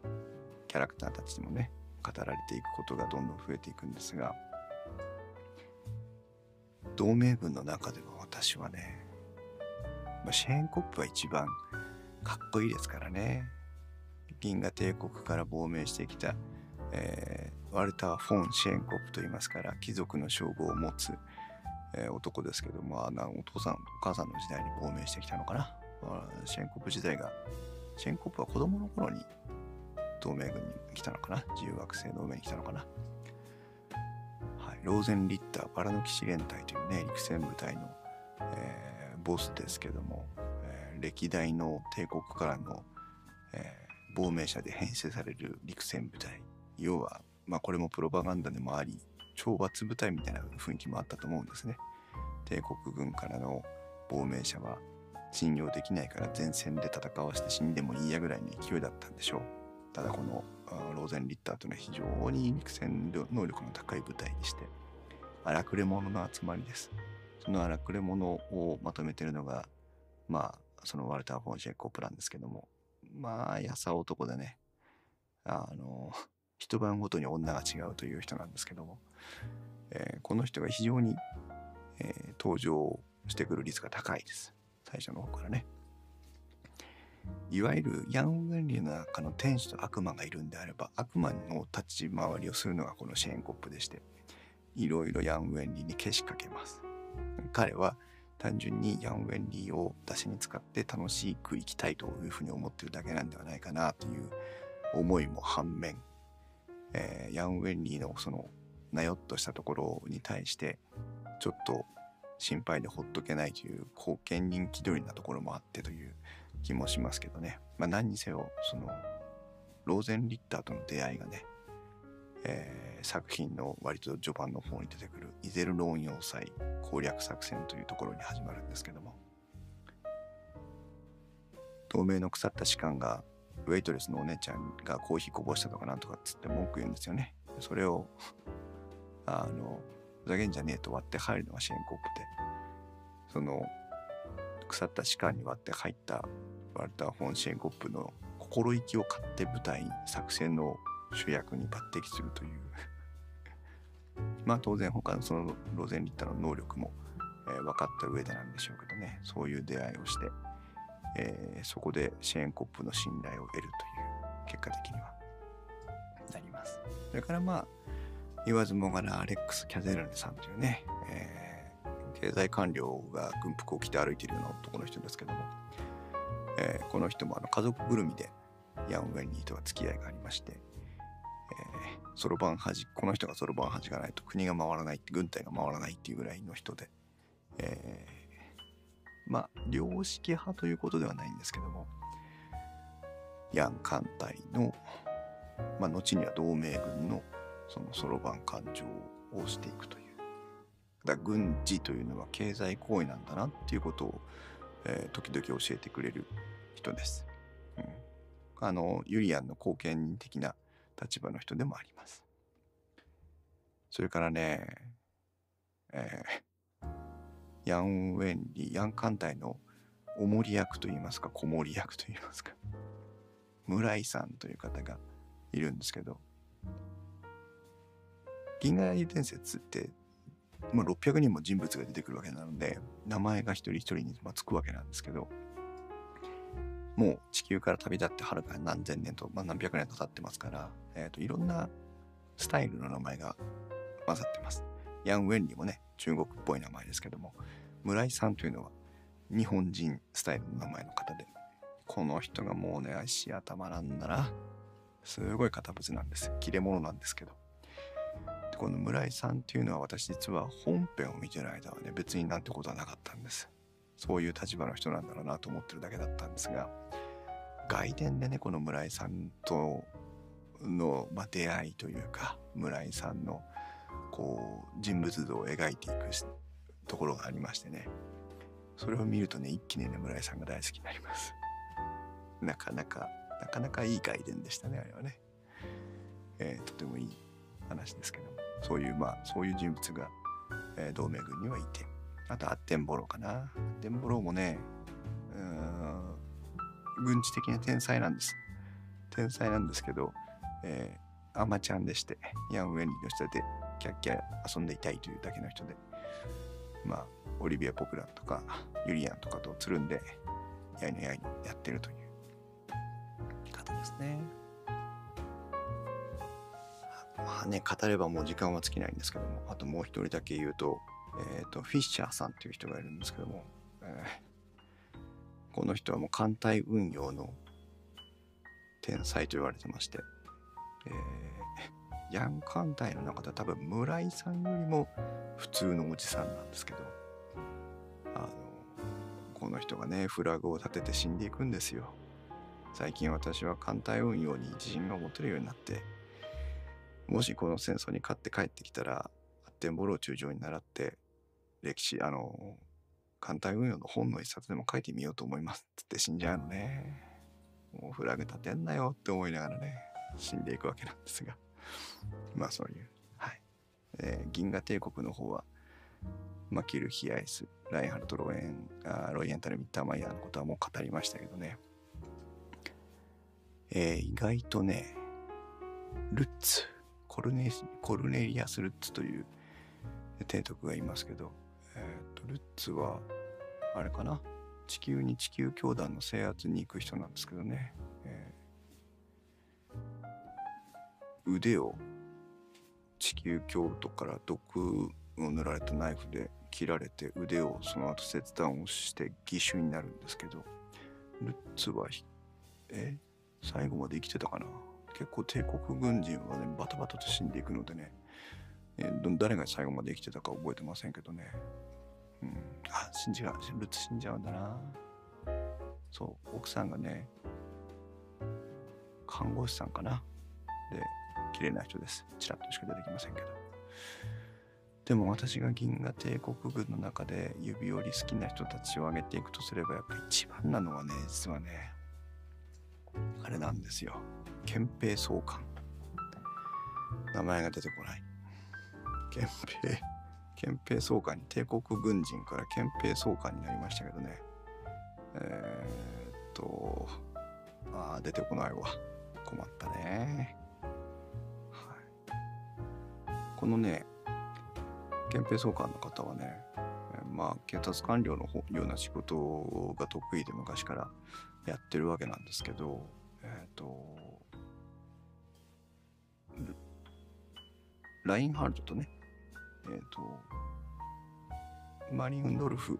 キャラクターたちにもね語られていくことがどんどん増えていくんですが同盟軍の中でも私はね、まあ、シェーンコップは一番かっこいいですからね。銀河帝国から亡命してきた、えー、ワルター・フォン・シェンコップといいますから貴族の称号を持つ、えー、男ですけどもあお父さんお母さんの時代に亡命してきたのかな？シェンコップ時代がシェンコップは子供の頃に同盟軍に来たのかな？自由学生同盟に来たのかな？はい、ローゼンリッターバラの騎士連隊というね陸戦部隊の、えー、ボスですけども、えー、歴代の帝国からの、えー、亡命者で編成される陸戦部隊。要はまあこれもプロパガンダでもあり懲罰部隊みたいな雰囲気もあったと思うんですね。帝国軍からの亡命者は信用できないから前線で戦わせて死んでもいいやぐらいの勢いだったんでしょう。ただこのローゼンリッターというのは非常に陸戦能力の高い部隊でして荒くれ者の集まりです。その荒くれ者をまとめてるのがまあそのワルター・フォンシェイコプランですけどもまあやさ男でねあの 一晩ごとに女が違うという人なんですけども、えー、この人が非常に、えー、登場してくる率が高いです最初の方からね。いわゆるヤン・ウェンリーの中の天使と悪魔がいるんであれば悪魔の立ち回りをするのがこのシェーンコップでしていろいろヤン・ウェンリーにけしかけます。彼は単純にヤン・ウェンリーを出しに使って楽しく生きたいというふうに思ってるだけなんではないかなという思いも反面、えー、ヤン・ウェンリーのそのなよっとしたところに対してちょっと心配でほっとけないという後見人気取りなところもあってという気もしますけどね。まあ何にせよ、その、ローゼンリッターとの出会いがね、えー、作品の割と序盤の方に出てくるイゼルローン要塞攻略作戦というところに始まるんですけども、透明の腐った士官がウェイトレスのお姉ちゃんがコーヒーこぼしたとかなんとかっつって文句言うんですよね。それを、あの、ふざけんじゃねえと割って入るのがシェーンコップで、その、腐った士官に割って入ったワルター・フォン・シェーンコップの心意気を買って舞台作戦の主役に抜擢するという。まあ当然他のそのロゼンリッタの能力も、えー、分かった上でなんでしょうけどね。そういう出会いをして、えー、そこでシェーンコップの信頼を得るという結果的にはなります。それからまあ言わずもがなアレックス・キャゼルネさんというね、えー、経済官僚が軍服を着て歩いているような男の人ですけども、えー、この人もあの家族ぐるみでヤン・ウェンリーとは付き合いがありまして、そろばん端この人がそろばん端がないと国が回らないって軍隊が回らないっていうぐらいの人で、えー、まあ良識派ということではないんですけどもヤン艦隊の、まあ、後には同盟軍のそのそろばん勘定をしていくという。だ軍事というのは経済行為なんだなっていうことを、えー、時々教えてくれる人です。うん、あのユリアンの後見人的な立場の人でもあります。それからね、えー、ヤン・ウェンリー、ヤン艦隊のおもり役といいますか、子守役といいますか、村井さんという方がいるんですけど、銀河英伝説って、まあ、600人も人物が出てくるわけなので名前が一人一人につくわけなんですけどもう地球から旅立ってはるか何千年と、まあ、何百年と経ってますから、えーと、いろんなスタイルの名前が混ざってます。ヤン・ウェンリーもね中国っぽい名前ですけども村井さんというのは日本人スタイルの名前の方でこの人がもうね足頭なんだな。すごい堅物なんです切れ者なんですけど。この村井さんっていうのは私実は本編を見てる間はね別になんてことはなかったんです。そういう立場の人なんだろうなと思ってるだけだったんですが外伝でねこの村井さんとの、まあ、出会いというか村井さんのこう人物像を描いていくところがありましてね。それを見るとね一気にね村井さんが大好きになります。なかなかなかなかいい外伝でしたねあれはね、えー、とてもいい話ですけども。そういうまあそういう人物が、えー、同盟軍にはいて。あとアッテンボローかなアッテンボローもねうん軍事的な天才なんです天才なんですけど、えー、アマちゃんでしてヤン・ウェンリーの下でキャッキャ遊んでいたいというだけの人でまあオリビア・ポプランとかユリアンとかとつるんでやいのやいのやってるという方ですね。まあね語ればもう時間は尽きないんですけどもあともう一人だけ言うと,、えーと、フィッシャーさんっていう人がいるんですけども、えー、この人はもう艦隊運用の天才と言われてまして、えー、ヤン艦隊の中では多分村井さんよりも普通のおじさんなんですけどあのこの人がねフラグを立てて死んでいくんですよ。最近私は艦隊運用に自信が持てるようになってもしこの戦争に勝って帰ってきたらテンボロー中将に習って歴史あの艦隊運用の本の一冊でも書いてみようと思いますって死んじゃうのね。もうフラグ立てんなよって思いながらね死んでいくわけなんですが。まあそういう。はい、えー、銀河帝国の方はマキル・ヒアイスライハルト・ロエンあロイエンタル・ミッターマイヤーのことはもう語りましたけどね。えー、意外とねルッツコルネコルネリアス・ルッツという提督がいますけど、えーと、ルッツはあれかな？地球に地球教団の制圧に行く人なんですけどね、えー、腕を地球教徒から毒を塗られたナイフで切られて腕をその後切断をして義手になるんですけどルッツはえ？最後まで生きてたかな？結構帝国軍人はねバタバタと死んでいくのでね、え、誰が最後まで生きてたか覚えてませんけどね、うん、あ死んじゃう。ルツ死んじゃうんだな。そう。奥さんがね看護師さんかな。で綺麗な人です。ちらっとしか出てきませんけど。でも私が銀河帝国軍の中で指折り好きな人たちを挙げていくとすればやっぱ一番なのはね実はねあれなんですよ。憲兵総監。名前が出てこない。憲兵憲兵総監に帝国軍人から憲兵総監になりましたけどね。えー、っとあ出てこないわ。困ったね。はい。このね憲兵総監の方はねまあ警察官僚のような仕事が得意で昔からやってるわけなんですけどえっ、とラインハルトとね、え、ー、と、マリンドルフ、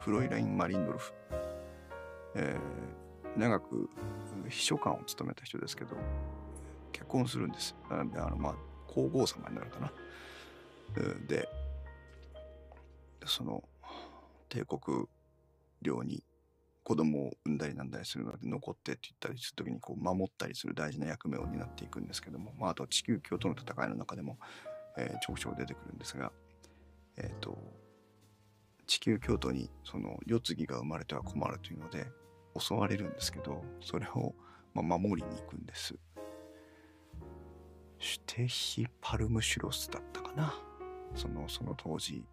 フロイライン・マリンドルフ、えー、長く秘書官を務めた人ですけど、結婚するんです。あの、まあ、皇后様になるかな。で、その、帝国領に子供を産んだりなんだりするので残ってって言ったりする時にこう守ったりする大事な役目を担っていくんですけども、まあ、あと地球鏡との戦いの中でも、えー、ちょくちょく出てくるんですが、えーと、地球京都にその世継ぎが生まれては困るというので襲われるんですけどそれを、まあ、守りに行くんです。シュテヒ・パルムシュロスだったかなそのその当時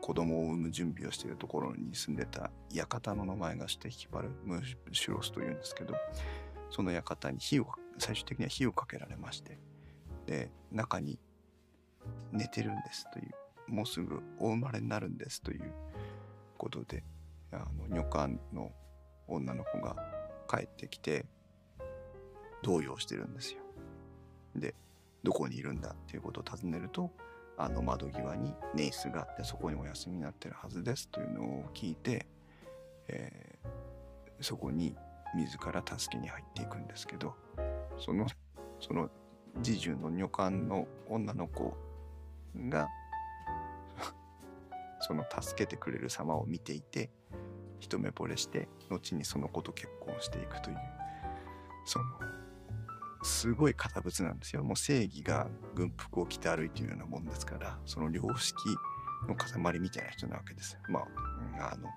子供を産む準備をしているところに住んでた館の名前がして引っ張るムシュロスというんですけどその館に火を最終的には火をかけられましてで中に寝てるんですというもうすぐお生まれになるんですということであの女官の女の子が帰ってきて動揺してるんですよ。でどこにいるんだっていうことを尋ねるとあの窓際にネイスがあってそこにお休みになってるはずですというのを聞いて、えー、そこに自ら助けに入っていくんですけどそのその侍従の女官の女の子が その助けてくれる様を見ていて一目惚れして後にその子と結婚していくというそのすごい堅物なんですよ。もう正義が軍服を着て歩いているようなもんですから、その良識の塊みたいな人なわけです。まあ、あの、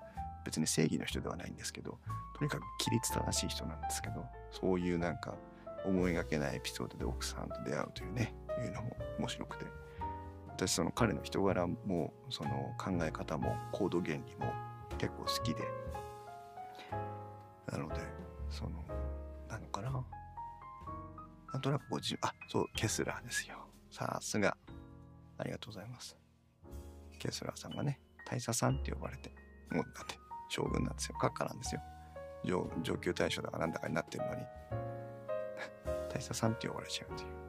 別に正義の人ではないんですけど、とにかく規律正しい人なんですけど、そういうなんか思いがけないエピソードで奥さんと出会うというね、いうのも面白くて、私その彼の人柄も、その考え方も行動原理も結構好きで、なので、その、なのかな。なんとなく50、あ、そう、ケスラーですよ。さすが。ありがとうございます。ケスラーさんがね、大佐さんって呼ばれて、もうだって将軍なんですよ。閣下なんですよ。上上級大将だかなんだかになってるのに、大佐さんって呼ばれちゃうという。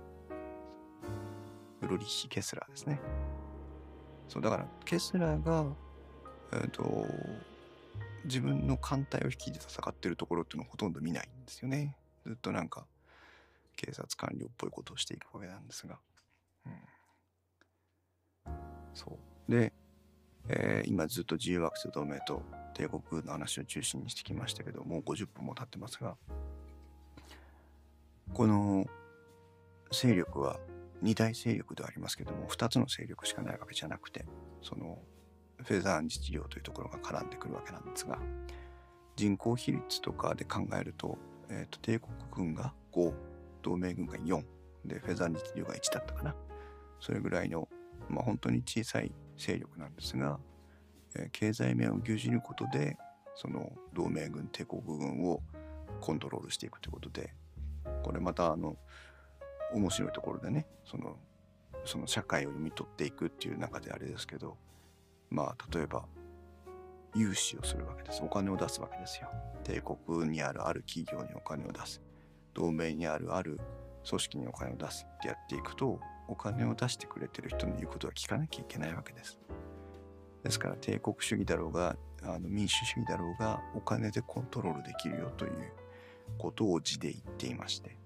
ウルリヒ・ケスラーですね。そう、だからケスラーが、えっ、ー、と、自分の艦隊を率いて戦ってるところっていうのをほとんど見ないんですよね。ずっとなんか、警察官僚っぽいことをしていくわけなんですが。うん、そう。で、えー、今ずっと自由惑星同盟と帝国の話を中心にしてきましたけど、もう50分も経ってますが、この勢力は二大勢力ではありますけども、二つの勢力しかないわけじゃなくて、そのフェザーン実業というところが絡んでくるわけなんですが、人口比率とかで考えると、えー、と帝国軍が5、同盟軍が4、で、フェザーン実業が1だったかな。それぐらいの、まあ本当に小さい勢力なんですが、えー、経済面を牛耳ることで、その同盟軍、帝国軍をコントロールしていくということで、これまたあの、面白いところでね、その、その社会を読み取っていくっていう中であれですけど、まあ、例えば、融資をするわけです。お金を出すわけですよ。帝国にあるある企業にお金を出す。同盟にあるある組織にお金を出すってやっていくと、お金を出してくれてる人の言うことは聞かなきゃいけないわけです。ですから帝国主義だろうがあの民主主義だろうがお金でコントロールできるよということを字で言っていまして、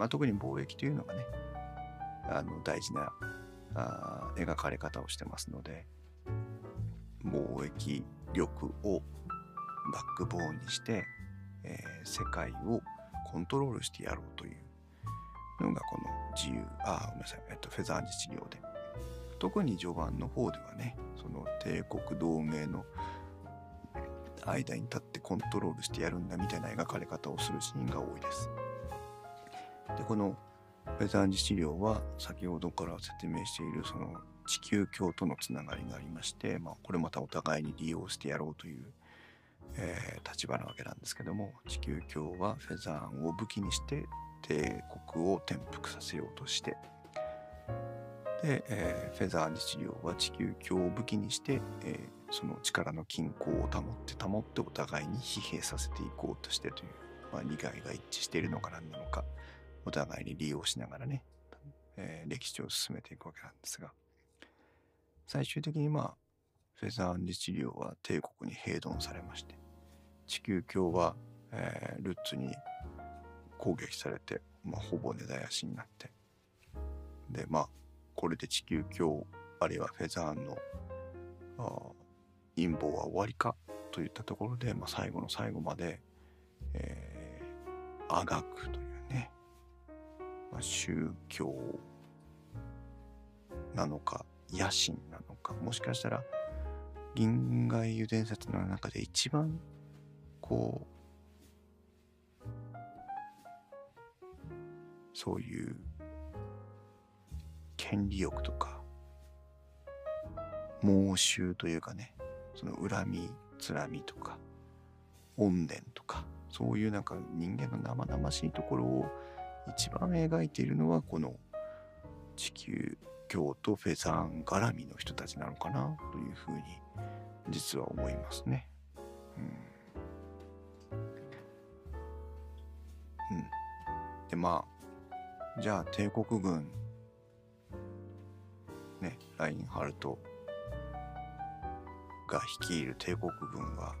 まあ、特に貿易というのがねあの大事なあ描かれ方をしてますので貿易力をバックボーンにして、えー、世界をコントロールしてやろうというのがこの自由、あ、ごめんなさい、えっと、フェザー実業で。特に序盤の方ではね、その帝国同盟の間に立ってコントロールしてやるんだみたいな描かれ方をするシーンが多いです。で、このフェザー実業は先ほどから説明しているその地球鏡とのつながりがありまして、まあ、これまたお互いに利用してやろうという、えー、立場なわけなんですけども地球鏡はフェザーンを武器にして帝国を転覆させようとしてで、えー、フェザー実業は地球鏡を武器にして、えー、その力の均衡を保って保ってお互いに疲弊させていこうとしてという、まあ、利害が一致しているのか何なのか。お互いに利用しながらね、えー、歴史を進めていくわけなんですが最終的にまあフェザー実業は帝国に併存されまして地球鏡は、えー、ルッツに攻撃されて、まあ、ほぼ根絶やしになってでまあこれで地球鏡あるいはフェザーンの陰謀は終わりかといったところで、まあ、最後の最後まで、えー、あがくという、まあ、宗教なのか野心なのかもしかしたら銀河油伝説の中で一番こうそういう権利欲とか猛襲というかねその恨みつらみとか怨念とかそういうなんか人間の生々しいところを一番描いているのはこの地球教とフェザン絡みの人たちなのかなというふうに実は思いますね。うん。うん、でまあじゃあ帝国軍ねラインハルトが率いる帝国軍は、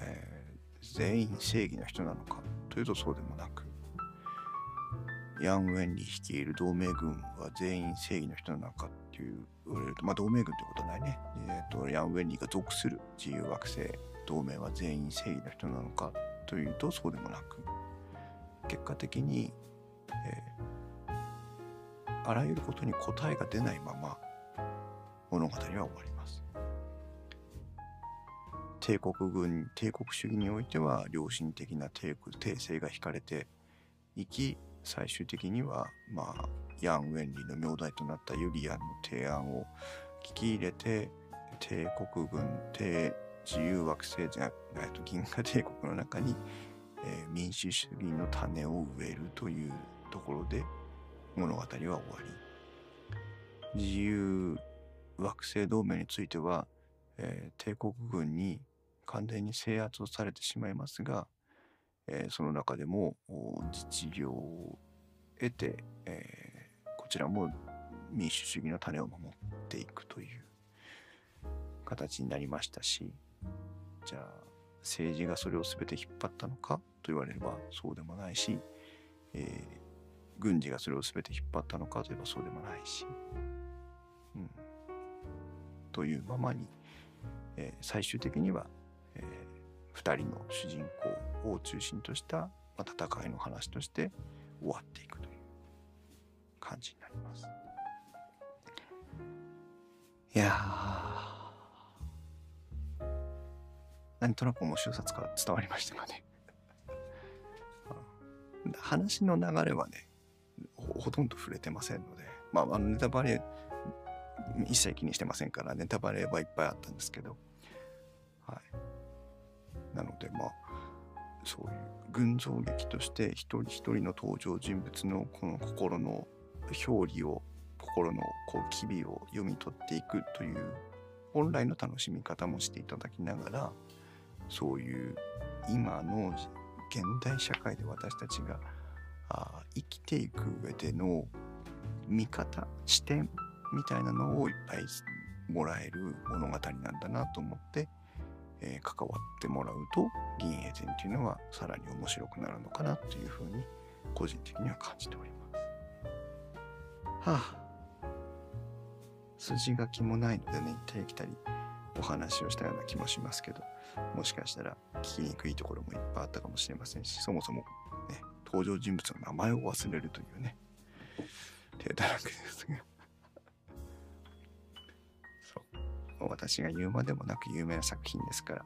えー、全員正義の人なのかというとそうでもなくヤン・ウェンリー率いる同盟軍は全員正義の人なのかっていう言われるとまあ同盟軍ってことはないね、えーと、ヤン・ウェンリーが属する自由惑星同盟は全員正義の人なのかというとそうでもなく結果的に、えあらゆることに答えが出ないまま物語は終わります。帝国軍、帝国主義においては良心的な帝、帝政が引かれていき、最終的には、まあ、ヤン・ウェンリーの名代となったユリアンの提案を聞き入れて、帝国軍、帝自由惑星じゃ銀河帝国の中に、えー、民主主義の種を植えるというところで物語は終わり。自由惑星同盟については、えー帝国軍に完全に制圧をされてしまいますが、えーその中でも実業を得て、えーこちらも民主主義の種を守っていくという形になりましたしじゃあ政治がそれを全て引っ張ったのかと言われればそうでもないし、えー軍事がそれを全て引っ張ったのかといえばそうでもないし、うん、というままに、えー最終的には、え2人の主人公を中心とした、まあ、戦いの話として終わっていくという感じになります。いやなんとなく面白さから伝わりましたかね。話の流れはねほほとんど触れてませんので、まあ、あのネタバレ一切気にしてませんからネタバレはいっぱいあったんですけど、はい、なのでまあそういう群像劇として一人一人の登場人物のこの心の表裏を心のこう機微を読み取っていくという本来の楽しみ方もしていただきながらそういう今の現代社会で私たちがあ生きていく上での見方視点みたいなのをいっぱいもらえる物語なんだなと思って、えー関わってもらうと銀英伝っていうのはさらに面白くなるのかなというふうに個人的には感じております。はあ筋書きもないのでね行ったり来たりお話をしたような気もしますけどもしかしたら聞きにくいところもいっぱいあったかもしれませんしそもそもね登場人物の名前を忘れるというね手だらけですが私が言うまでもなく有名な作品ですから。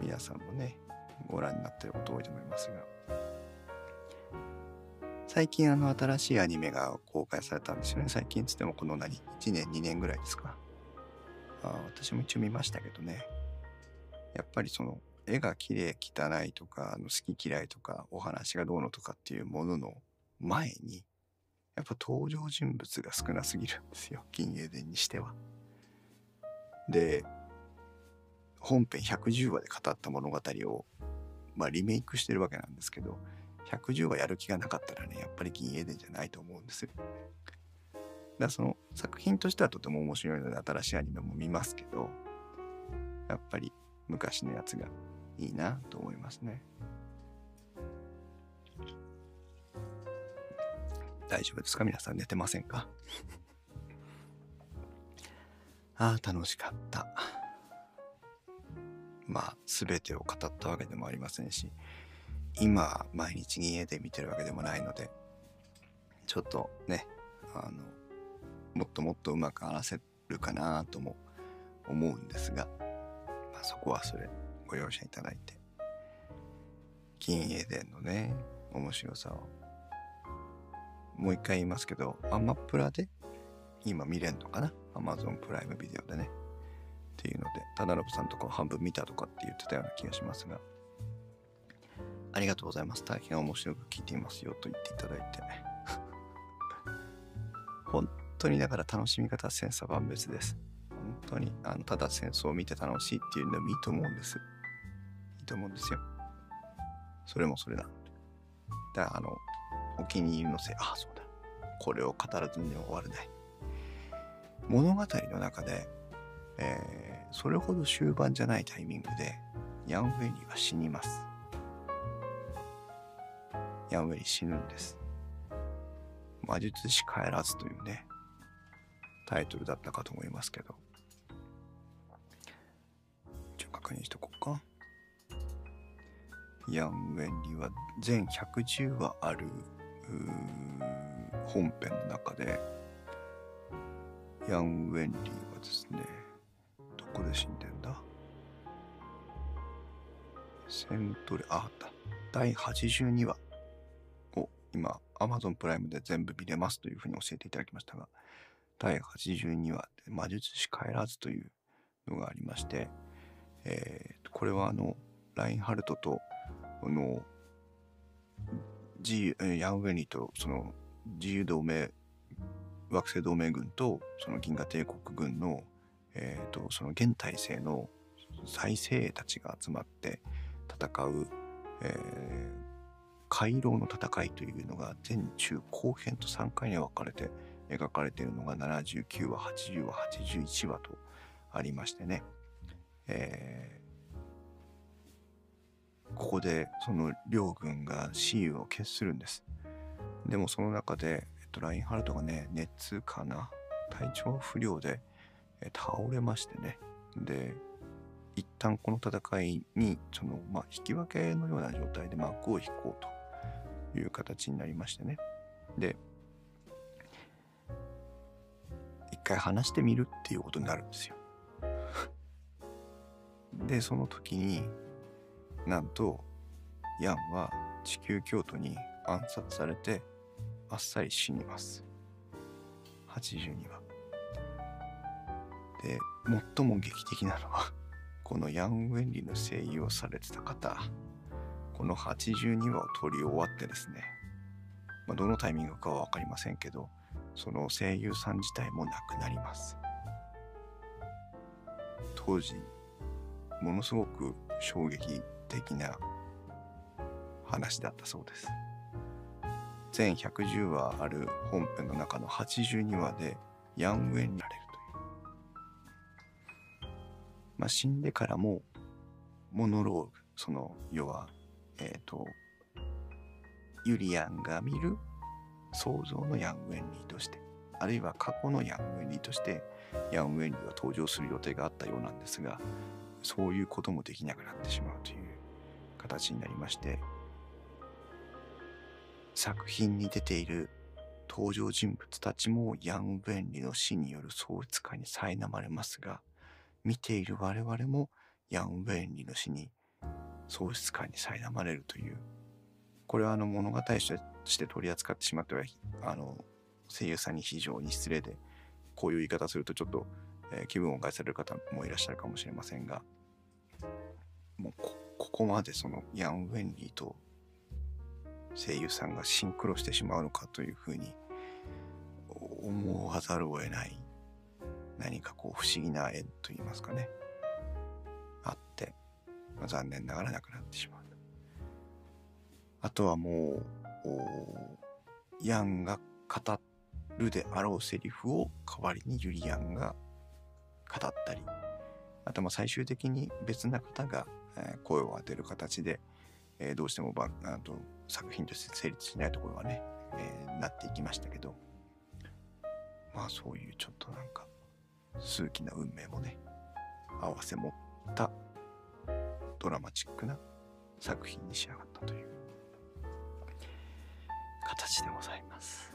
皆さんもねご覧になってること多いと思いますが。最近あの新しいアニメが公開されたんですよね。最近つってもこの何？1年？2年ぐらいですか。あ私も一応見ましたけどね。やっぱりその絵が綺麗汚いとかあの好き嫌いとかお話がどうのとかっていうものの前にやっぱ登場人物が少なすぎるんですよ。銀英伝にしては。で本編110話で語った物語を、まあ、リメイクしてるわけなんですけど110話やる気がなかったらねやっぱり銀英伝じゃないと思うんですよ。だその作品としてはとても面白いので新しいアニメも見ますけどやっぱり昔のやつがいいなと思いますね。大丈夫ですか？皆さん寝てませんか？ああ、楽しかった。まあ、すべてを語ったわけでもありませんし、今、毎日家で見てるわけでもないので、ちょっとね、あの、もっともっとうまく話せるかなとも思うんですが、まあ、そこはそれご容赦いただいて、金英伝のね、面白さを、もう一回言いますけど、アマプラで今見れんのかな ?Amazon プライムビデオでね。っていうので、忠信さんとか半分見たとかって言ってたような気がしますが、ありがとうございます。大変面白く聞いていますよと言っていただいて。本当にだから楽しみ方は千差万別です。本当に、あの、ただ戦争を見て楽しいっていうのもいいと思うんです。いいと思うんですよ。それもそれだ。だから、あの、お気に入りのせい、ああ、そうだ。これを語らずには終われない。物語の中で、えーそれほど終盤じゃないタイミングで、ヤンウェリーは死にます。ヤンウェリ死ぬんです。魔術師帰らずというね、タイトルだったかと思いますけど。一応確認しとこうか。ヤンウェリーは全110話ある本編の中で、ヤン・ウェンリーはですね、どこで死んでんだ？セントリー、ああった。第82話を今、Amazon プライムで全部見れますというふうに教えていただきましたが、第82話で魔術師帰らずというのがありまして、えーこれはあの、ラインハルトと、あの、自由えーヤンウェンリーとその自由同盟惑星同盟軍とその銀河帝国軍の、えー、とその現体制の財政たちが集まって戦う、えー、回廊の戦いというのが前中後編と3回に分かれて描かれているのが79話80話81話とありましてね、えー、ここでその両軍が雌雄を決するんです。でもその中で、と、ラインハルトがね熱かな？体調不良で、え倒れましてねで一旦この戦いにその、まあ、引き分けのような状態で幕を引こうという形になりましてね。で、一回話してみるっていうことになるんですよ。で、その時になんと、ヤンは地球京都に暗殺されてあっさり死にます。82話。で、最も劇的なのは、このヤン・ウェンリの声優をされてた方、この82話を撮り終わってですね、まあ、どのタイミングかは分かりませんけど、その声優さん自体も亡くなります。当時、ものすごく衝撃的な話だったそうです。全110話ある本編の中の82話でヤンウェイになれるという。まあ、死んでからもモノローグ、その要はえっ、ー、と、ユリアンが見る想像のヤン・ウェンリーとして、あるいは過去のヤン・ウェンリーとして、ヤン・ウェンリーが登場する予定があったようなんですが、そういうこともできなくなってしまうという形になりまして、作品に出ている登場人物たちもヤン・ウェンリの死による喪失感に苛まれますが、見ている我々もヤン・ウェンリの死に喪失感に苛まれるというこれはあの物語として取り扱ってしまってはあの声優さんに非常に失礼でこういう言い方するとちょっと、えー、気分を害される方もいらっしゃるかもしれませんがもうここまでそのヤン・ウェンリーと声優さんがシンクロしてしまうのかというふうに思わざるを得ない何かこう不思議な縁といいますかねまあ、残念ながら亡くなってしまう。あとはもう、ヤンが語るであろうセリフを代わりにユリアンが語ったり、あとまあ最終的に別な方が声を当てる形で、えー、どうしてもばあと作品として成立しないところはね、えー、なっていきましたけど、まあそういうちょっとなんか、数奇な運命もね、合わせ持ったドラマチックな作品に仕上がったという形でございます。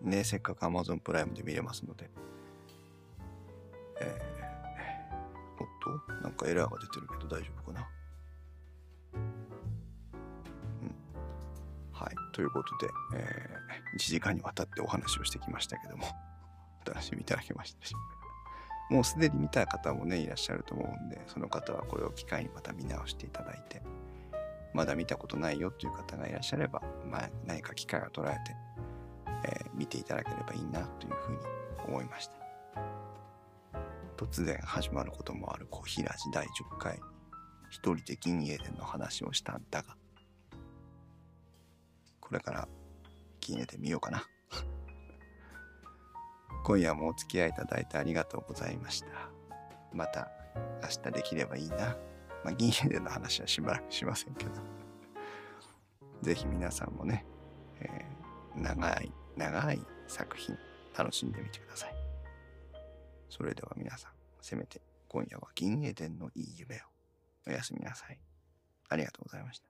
ねせっかく Amazon プライムで見れますので、えー、おっと、なんかエラーが出てるけど大丈夫かな？ということで、えー、1時間にわたってお話をしてきましたけども、お楽しみいただけましたでしょうか。もうすでに見た方もねいらっしゃると思うんでその方はこれを機会にまた見直していただいてまだ見たことないよという方がいらっしゃれば、まあ、何か機会を捉えて、えー、見ていただければいいなというふうに思いました突然始まることもある小平寺第10回一人で銀英伝の話をしたんだがこれから銀英伝見ようかな今夜もお付き合いいただいてありがとうございました。また明日できればいいな。まあ、銀兵での話はしばらくしませんけど。ぜひ皆さんもね、えー、長い、長い作品楽しんでみてください。それでは皆さん、せめて今夜は銀英伝のいい夢を。おやすみなさい。ありがとうございました。